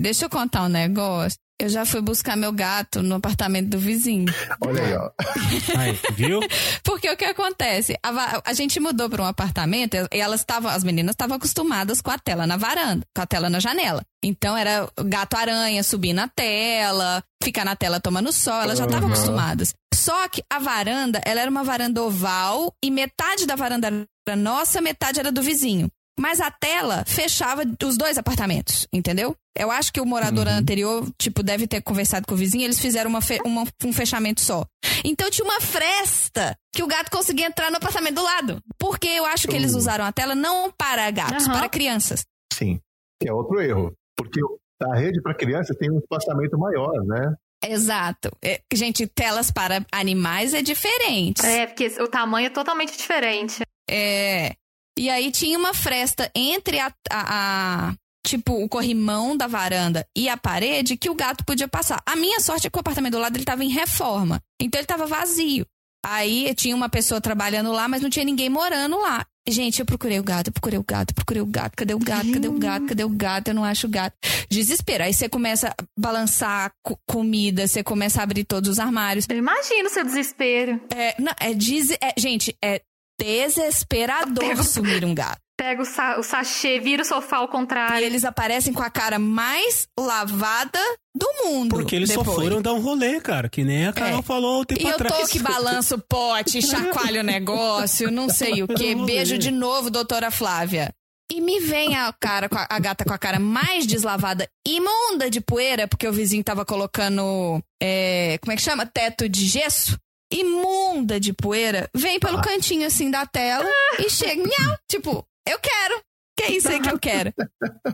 S1: Deixa eu contar um negócio. Eu já fui buscar meu gato no apartamento do vizinho.
S3: Olha aí, ó.
S2: Aí, viu?
S1: Porque o que acontece? A, a gente mudou para um apartamento e elas estavam, as meninas estavam acostumadas com a tela na varanda, com a tela na janela. Então era gato aranha subir na tela, ficar na tela tomando sol, elas já estavam
S3: Uhum.
S1: acostumadas. Só que a varanda, ela era uma varanda oval e metade da varanda era nossa, metade era do vizinho. Mas a tela fechava os dois apartamentos, entendeu? Eu acho que o morador anterior, tipo, deve ter conversado com o vizinho, eles fizeram uma fe- uma- um fechamento só. Então tinha uma fresta que o gato conseguia entrar no apartamento do lado. Porque eu acho que eles usaram a tela não para gatos,
S4: Aham.
S1: para crianças.
S3: Sim. Que é outro erro. Porque a rede para criança tem um espaçamento maior, né?
S1: Exato. É, gente, telas para animais é diferente.
S4: É, porque o tamanho é totalmente diferente.
S1: É. E aí tinha uma fresta entre a, a- a- tipo, o corrimão da varanda e a parede que o gato podia passar. A minha sorte é que o apartamento do lado ele tava em reforma. Então ele tava vazio. Aí tinha uma pessoa trabalhando lá, mas não tinha ninguém morando lá. Gente, eu procurei o gato, eu procurei o gato, eu procurei o gato. Cadê o gato? Cadê o gato? Cadê o gato? Eu não acho o gato. Desespero. Aí você começa a balançar co- comida, você começa a abrir todos os armários.
S4: Eu imagino o seu desespero.
S1: É, não, é, é gente, é desesperador
S4: Pega-
S1: sumir um gato.
S4: Pega o, sa o sachê, vira o sofá ao
S1: E
S4: contrário.
S1: eles aparecem com a cara mais lavada do mundo.
S2: Porque eles
S1: depois.
S2: só foram dar um rolê, cara. Que nem a Carol
S1: É.
S2: falou um tempo
S1: E eu
S2: atrás.
S1: tô que balanço o pote, chacoalho o negócio, não sei o quê. Beijo de novo, doutora Flávia. E me vem a cara, a gata com a cara mais deslavada, imunda de poeira, porque o vizinho tava colocando, é, como é que chama? Teto de gesso. Imunda de poeira, vem pelo cantinho assim da tela e chega, miau, tipo, eu quero. Que é isso aí que eu quero.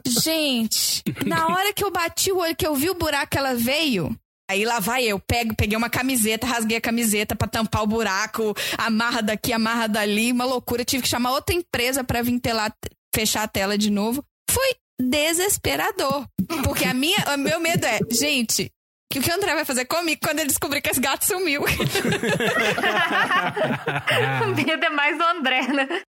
S1: Gente, na hora que eu bati o olho, que eu vi o buraco que ela veio, Aí lá vai eu, pego, peguei uma camiseta, rasguei a camiseta pra tampar o buraco, amarra daqui, amarra dali, uma loucura. Tive que chamar outra empresa pra vir fechar a tela de novo. Fui desesperador. Porque a minha, o meu medo é, gente, o que o André vai fazer comigo quando ele descobrir que esse gato sumiu?
S4: o medo é mais do André, né?